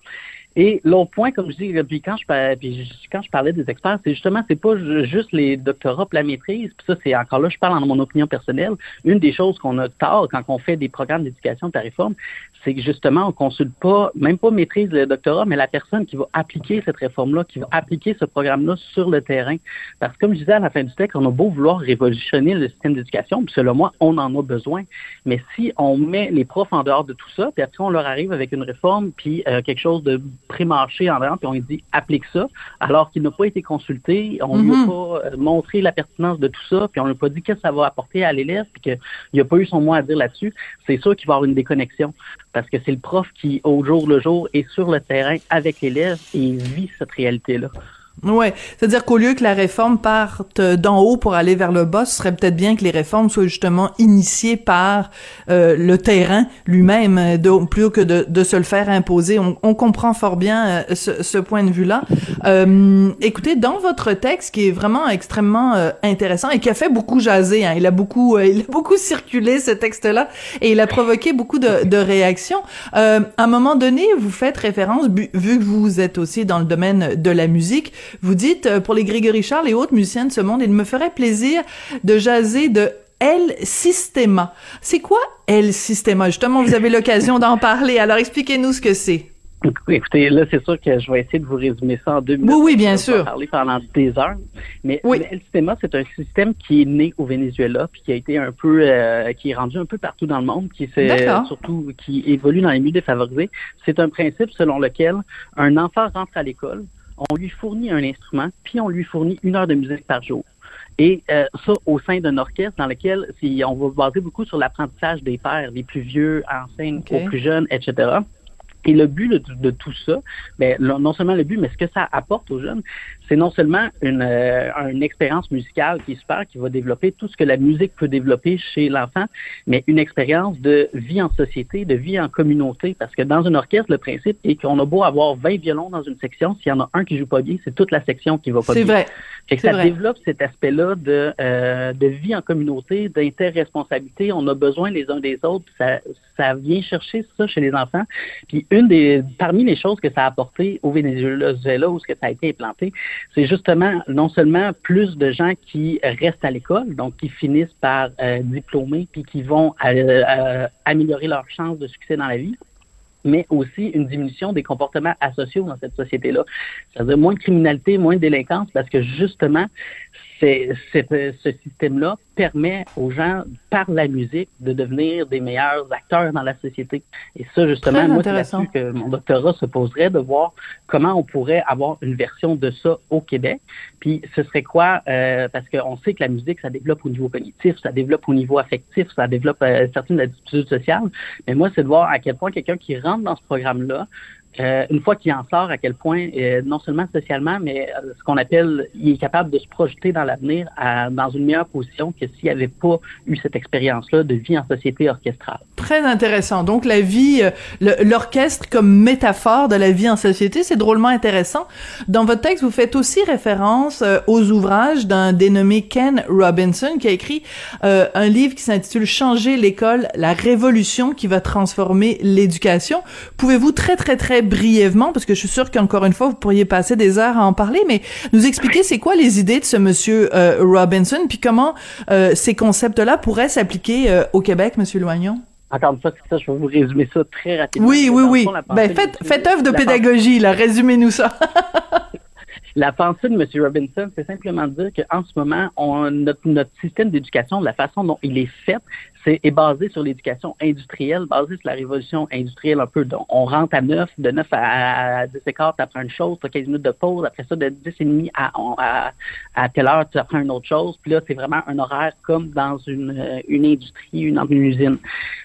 Et l'autre point, comme je dis, puis quand je, puis quand je parlais des experts, c'est justement, c'est pas juste les doctorats la maîtrise, puis ça, c'est encore là, je parle en mon opinion personnelle. Une des choses qu'on a tard quand on fait des programmes d'éducation la réforme, c'est que justement, on consulte pas, même pas maîtrise le doctorat, mais la personne qui va appliquer cette réforme-là, qui va appliquer ce programme-là sur le terrain. Parce que comme je disais à la fin du texte, on a beau vouloir révolutionner le système d'éducation, puis selon moi, on en a besoin. Mais si on met les profs en dehors de tout ça, puis après on leur arrive avec une réforme, puis euh, quelque chose de pré-marché en dehors, puis on lui dit applique ça, alors qu'il n'a pas été consulté, on ne lui a Mhm. pas euh, montré la pertinence de tout ça, puis on lui a pas dit qu'est-ce que ça va apporter à l'élève, puis qu'il n'a pas eu son mot à dire là-dessus, c'est sûr qu'il va y avoir une déconnexion. Parce que c'est le prof qui, au jour le jour, est sur le terrain avec l'élève et il vit cette réalité-là. Ouais, c'est-à-dire qu'au lieu que la réforme parte d'en haut pour aller vers le bas, ce serait peut-être bien que les réformes soient justement initiées par euh, le terrain lui-même, euh, plutôt que de, de se le faire imposer. On, on comprend fort bien euh, ce, ce point de vue-là. Euh, écoutez, dans votre texte, qui est vraiment extrêmement euh, intéressant et qui a fait beaucoup jaser, hein, il a beaucoup, il a beaucoup circulé ce texte-là et il a provoqué beaucoup de, de réactions. À un moment donné, vous faites référence, vu que vous êtes aussi dans le domaine de la musique, vous dites, euh, pour les Grégory Charles et autres musiciens de ce monde, il me ferait plaisir de jaser de El Sistema. C'est quoi El Sistema? Justement, vous avez l'occasion d'en parler, alors expliquez-nous ce que c'est. Écoutez, là, c'est sûr que je vais essayer de vous résumer ça en deux minutes. Oui, oui, bien Je vais sûr. parler pendant des heures. Mais Oui. le Sistema, c'est un système qui est né au Venezuela, puis qui a été un peu, euh, qui est rendu un peu partout dans le monde, qui surtout qui évolue dans les milieux défavorisés. C'est un principe selon lequel un enfant rentre à l'école, on lui fournit un instrument, puis on lui fournit une heure de musique par jour. Et euh, ça au sein d'un orchestre dans lequel si on va se baser beaucoup sur l'apprentissage des pères, des plus vieux enseignent aux plus jeunes, etc. Et le but de, de tout ça, ben, non seulement le but, mais ce que ça apporte aux jeunes, c'est non seulement une, euh, une expérience musicale qui est super, qui va développer tout ce que la musique peut développer chez l'enfant, mais une expérience de vie en société, de vie en communauté. Parce que dans un orchestre, le principe est qu'on a beau avoir 20 violons dans une section, s'il y en a un qui joue pas bien, c'est toute la section qui va pas C'est bien. vrai. Fait que C'est ça vrai. développe cet aspect-là de, euh, de vie en communauté, d'interresponsabilité. On a besoin les uns des autres. Ça, ça vient chercher ça chez les enfants. Puis une des, parmi les choses que ça a apporté au Venezuela, où ce que ça a été implanté, c'est justement non seulement plus de gens qui restent à l'école, donc qui finissent par euh, diplômer, puis qui vont euh, euh, améliorer leurs chances de succès dans la vie, mais aussi une diminution des comportements asociaux dans cette société-là. C'est-à-dire moins de criminalité, moins de délinquance, parce que justement, ce système-là permet aux gens, par la musique, de devenir des meilleurs acteurs dans la société. Et ça, justement, Très moi, c'est là-dessus que mon doctorat se poserait de voir comment on pourrait avoir une version de ça au Québec. Puis ce serait quoi? Euh, parce qu'on sait que la musique, ça développe au niveau cognitif, ça développe au niveau affectif, ça développe euh, certaines attitudes sociales. Mais moi, c'est de voir à quel point quelqu'un qui rentre dans ce programme-là, euh, une fois qu'il en sort, à quel point, euh, non seulement socialement, mais euh, ce qu'on appelle, il est capable de se projeter dans l'avenir dans une meilleure position que s'il n'avait pas eu cette expérience-là de vie en société orchestrale. Très intéressant. Donc la vie, euh, l'orchestre comme métaphore de la vie en société, c'est drôlement intéressant. Dans votre texte, vous faites aussi référence euh, aux ouvrages d'un dénommé Ken Robinson qui a écrit euh, un livre qui s'intitule Changer l'école, la révolution qui va transformer l'éducation. Pouvez-vous très très très brièvement, parce que je suis sûre qu'encore une fois vous pourriez passer des heures à en parler, mais nous expliquer c'est quoi les idées de ce monsieur Robinson, puis comment ces concepts-là pourraient s'appliquer au Québec, Monsieur Loignon? Encore une fois, ça, je vais vous résumer ça très rapidement. Oui, oui, oui. fond, Ben, faites, œuvre de pédagogie, là. Résumez-nous ça. La pensée de M. Robinson, c'est simplement de dire qu'en ce moment, on, notre, notre système d'éducation, la façon dont il est fait, c'est est basé sur l'éducation industrielle, basé sur la révolution industrielle un peu. Donc, on rentre à 9, de 9 à, à 10 et quart, tu apprends une chose, tu as 15 minutes de pause, après ça, de 10 et demi à, à, à telle heure, tu apprends une autre chose. Puis là, c'est vraiment un horaire comme dans une, une industrie, une, une usine.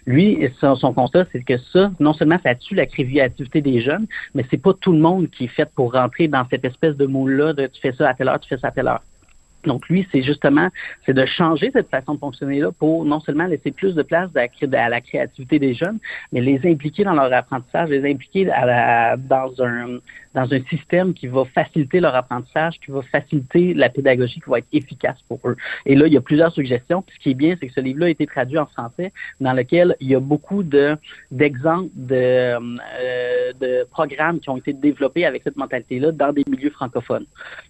Lui, son, son constat, c'est que ça, non seulement ça tue la créativité des jeunes, mais c'est pas tout le monde qui est fait pour rentrer dans cette espèce de moule-là de tu fais ça à telle heure, tu fais ça à telle heure. Donc lui, c'est justement, c'est de changer cette façon de fonctionner-là pour non seulement laisser plus de place à, la créativité des jeunes, mais les impliquer dans leur apprentissage, les impliquer dans un dans un système qui va faciliter leur apprentissage, qui va faciliter la pédagogie, qui va être efficace pour eux. Et là, il y a plusieurs suggestions. Puis ce qui est bien, c'est que ce livre-là a été traduit en français, dans lequel il y a beaucoup de d'exemples de, euh, de programmes qui ont été développés avec cette mentalité-là dans des milieux francophones.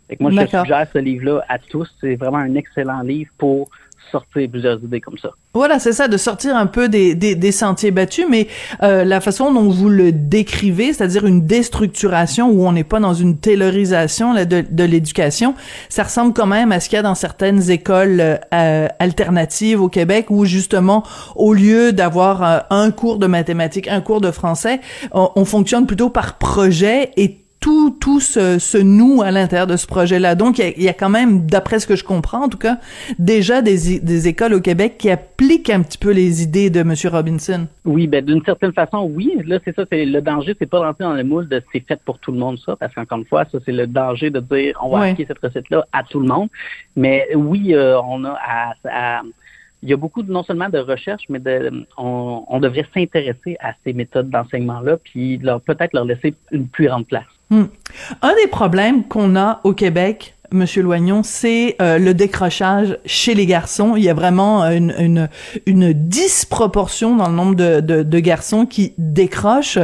Fait que moi, je suggère ce livre-là à tous. C'est vraiment un excellent livre pour plusieurs idées comme ça. Voilà, c'est ça, de sortir un peu des, des, des sentiers battus, mais euh, la façon dont vous le décrivez, c'est-à-dire une déstructuration où on n'est pas dans une taylorisation là, de, de l'éducation, ça ressemble quand même à ce qu'il y a dans certaines écoles euh, euh, alternatives au Québec où justement, au lieu d'avoir euh, un cours de mathématiques, un cours de français, on, on fonctionne plutôt par projet et tout, tout se, se noue à l'intérieur de ce projet-là. Donc, il y, a, il y a quand même, d'après ce que je comprends, en tout cas, déjà des, écoles au Québec qui appliquent un petit peu les idées de M. Robinson. Oui, ben d'une certaine façon, oui. Là, c'est ça, c'est le danger, c'est pas rentrer dans le moule de c'est fait pour tout le monde ça, parce qu'encore une fois, ça c'est le danger de dire on va appliquer cette recette-là à tout le monde. Mais oui, euh, on a à, à- il y a beaucoup de, non seulement de recherche, mais de, on, on devrait s'intéresser à ces méthodes d'enseignement-là, puis leur- peut-être leur laisser une plus grande place. Hmm. Un des problèmes qu'on a au Québec, Monsieur Loignon, c'est euh, le décrochage chez les garçons. Il y a vraiment une, une, une disproportion dans le nombre de, de, de garçons qui décrochent.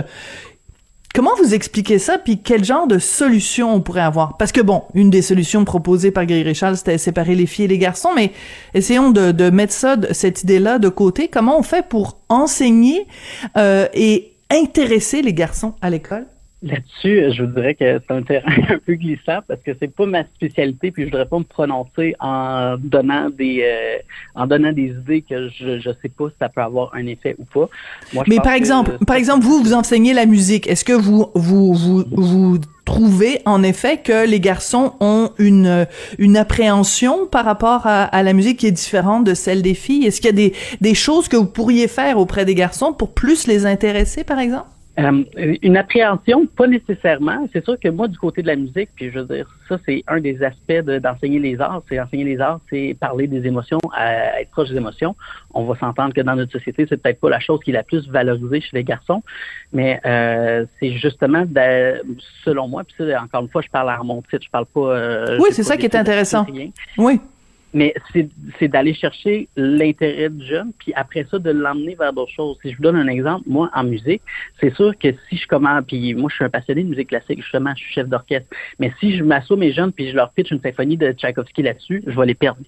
Comment vous expliquez ça, puis quel genre de solution on pourrait avoir? Parce que bon, une des solutions proposées par Guy Richard, c'était séparer les filles et les garçons, mais essayons de, de mettre ça, cette idée-là de côté. Comment on fait pour enseigner euh, et intéresser les garçons à l'école? Là-dessus, je vous dirais que c'est un terrain un peu glissant parce que c'est pas ma spécialité, puis je voudrais pas me prononcer en donnant des euh, en donnant des idées que je je sais pas si ça peut avoir un effet ou pas. Moi, je Mais par que- exemple, par exemple, vous, vous enseignez la musique. Est-ce que vous, vous, vous, vous trouvez en effet que les garçons ont une, une appréhension par rapport à, à la musique qui est différente de celle des filles? Est-ce qu'il y a des, des choses que vous pourriez faire auprès des garçons pour plus les intéresser, par exemple? Euh, une appréhension, pas nécessairement. C'est sûr que moi, du côté de la musique, puis je veux dire, ça, c'est un des aspects de- d'enseigner les arts. C'est enseigner les arts, c'est parler des émotions, à être proche des émotions. On va s'entendre que dans notre société, c'est peut-être pas la chose qui est la plus valorisée chez les garçons, mais euh, c'est justement, de- selon moi, puis ça, encore une fois, je parle à mon titre, je parle pas. euh, Oui, c'est ça qui est intéressant. Oui. Mais c'est d'aller chercher l'intérêt du jeune, puis après ça, de l'emmener vers d'autres choses. Si je vous donne un exemple, moi, en musique, c'est sûr que si je commence, puis moi, je suis un passionné de musique classique, justement, je suis chef d'orchestre, mais si je m'assois mes jeunes, puis je leur pitch une symphonie de Tchaïkovski là-dessus, je vais les perdre.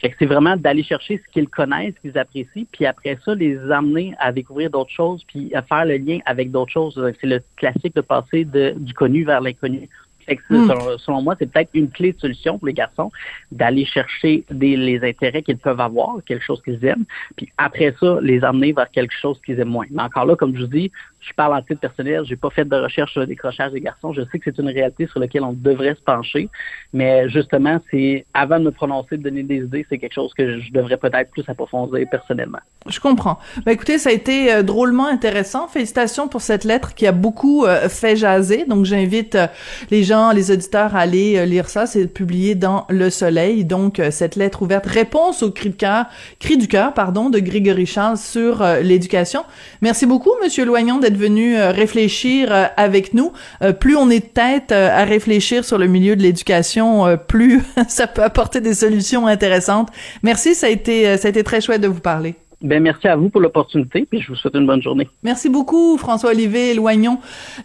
Fait que c'est vraiment d'aller chercher ce qu'ils connaissent, ce qu'ils apprécient, puis après ça, les emmener à découvrir d'autres choses, puis à faire le lien avec d'autres choses. C'est le classique de passer de, du connu vers l'inconnu. Fait que selon, selon, moi, c'est peut-être une clé de solution pour les garçons d'aller chercher des, les intérêts qu'ils peuvent avoir, quelque chose qu'ils aiment, puis après ça, les amener vers quelque chose qu'ils aiment moins. Mais encore là, comme je vous dis, je parle en titre personnel, j'ai pas fait de recherche sur le décrochage des garçons. Je sais que c'est une réalité sur laquelle on devrait se pencher, mais justement, c'est avant de me prononcer, de donner des idées, c'est quelque chose que je devrais peut-être plus approfondir personnellement. Je comprends. Ben écoutez, ça a été euh, drôlement intéressant. Félicitations pour cette lettre qui a beaucoup euh, fait jaser. Donc j'invite euh, les gens, les auditeurs à aller lire ça. C'est publié dans Le Soleil. Donc cette lettre ouverte, réponse au cri du cœur, pardon, de Grégory Charles sur l'éducation. Merci beaucoup, Monsieur Loignon, d'être venu réfléchir avec nous. plus on est de tête à réfléchir sur le milieu de l'éducation, plus ça peut apporter des solutions intéressantes. Merci, ça a été, ça a été très chouette de vous parler. Ben, merci à vous pour l'opportunité, puis je vous souhaite une bonne journée. Merci beaucoup, François-Olivier Loignon,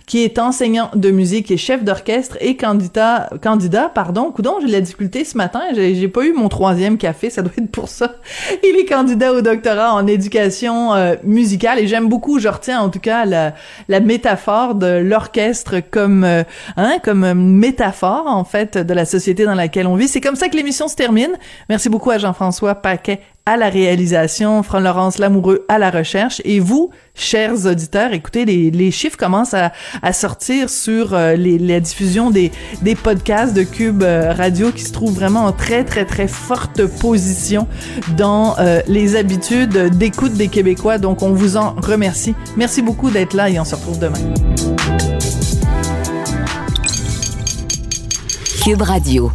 qui est enseignant de musique et chef d'orchestre et candidat, candidat, pardon, coudon, j'ai de la difficulté ce matin, j'ai pas eu mon troisième café, ça doit être pour ça. Il est candidat au doctorat en éducation euh, musicale et j'aime beaucoup, je retiens en tout cas la, la métaphore de l'orchestre comme, euh, hein, comme métaphore, en fait, de la société dans laquelle on vit. C'est comme ça que l'émission se termine. Merci beaucoup à Jean-François Paquet à la réalisation, Fran-Laurence Lamoureux à la recherche. Et vous, chers auditeurs, écoutez, les, les chiffres commencent à, à sortir sur euh, les, la diffusion des, des podcasts de Cube euh, Radio qui se trouvent vraiment en très, très, très forte position dans euh, les habitudes d'écoute des Québécois. Donc, on vous en remercie. Merci beaucoup d'être là et on se retrouve demain. Cube Radio.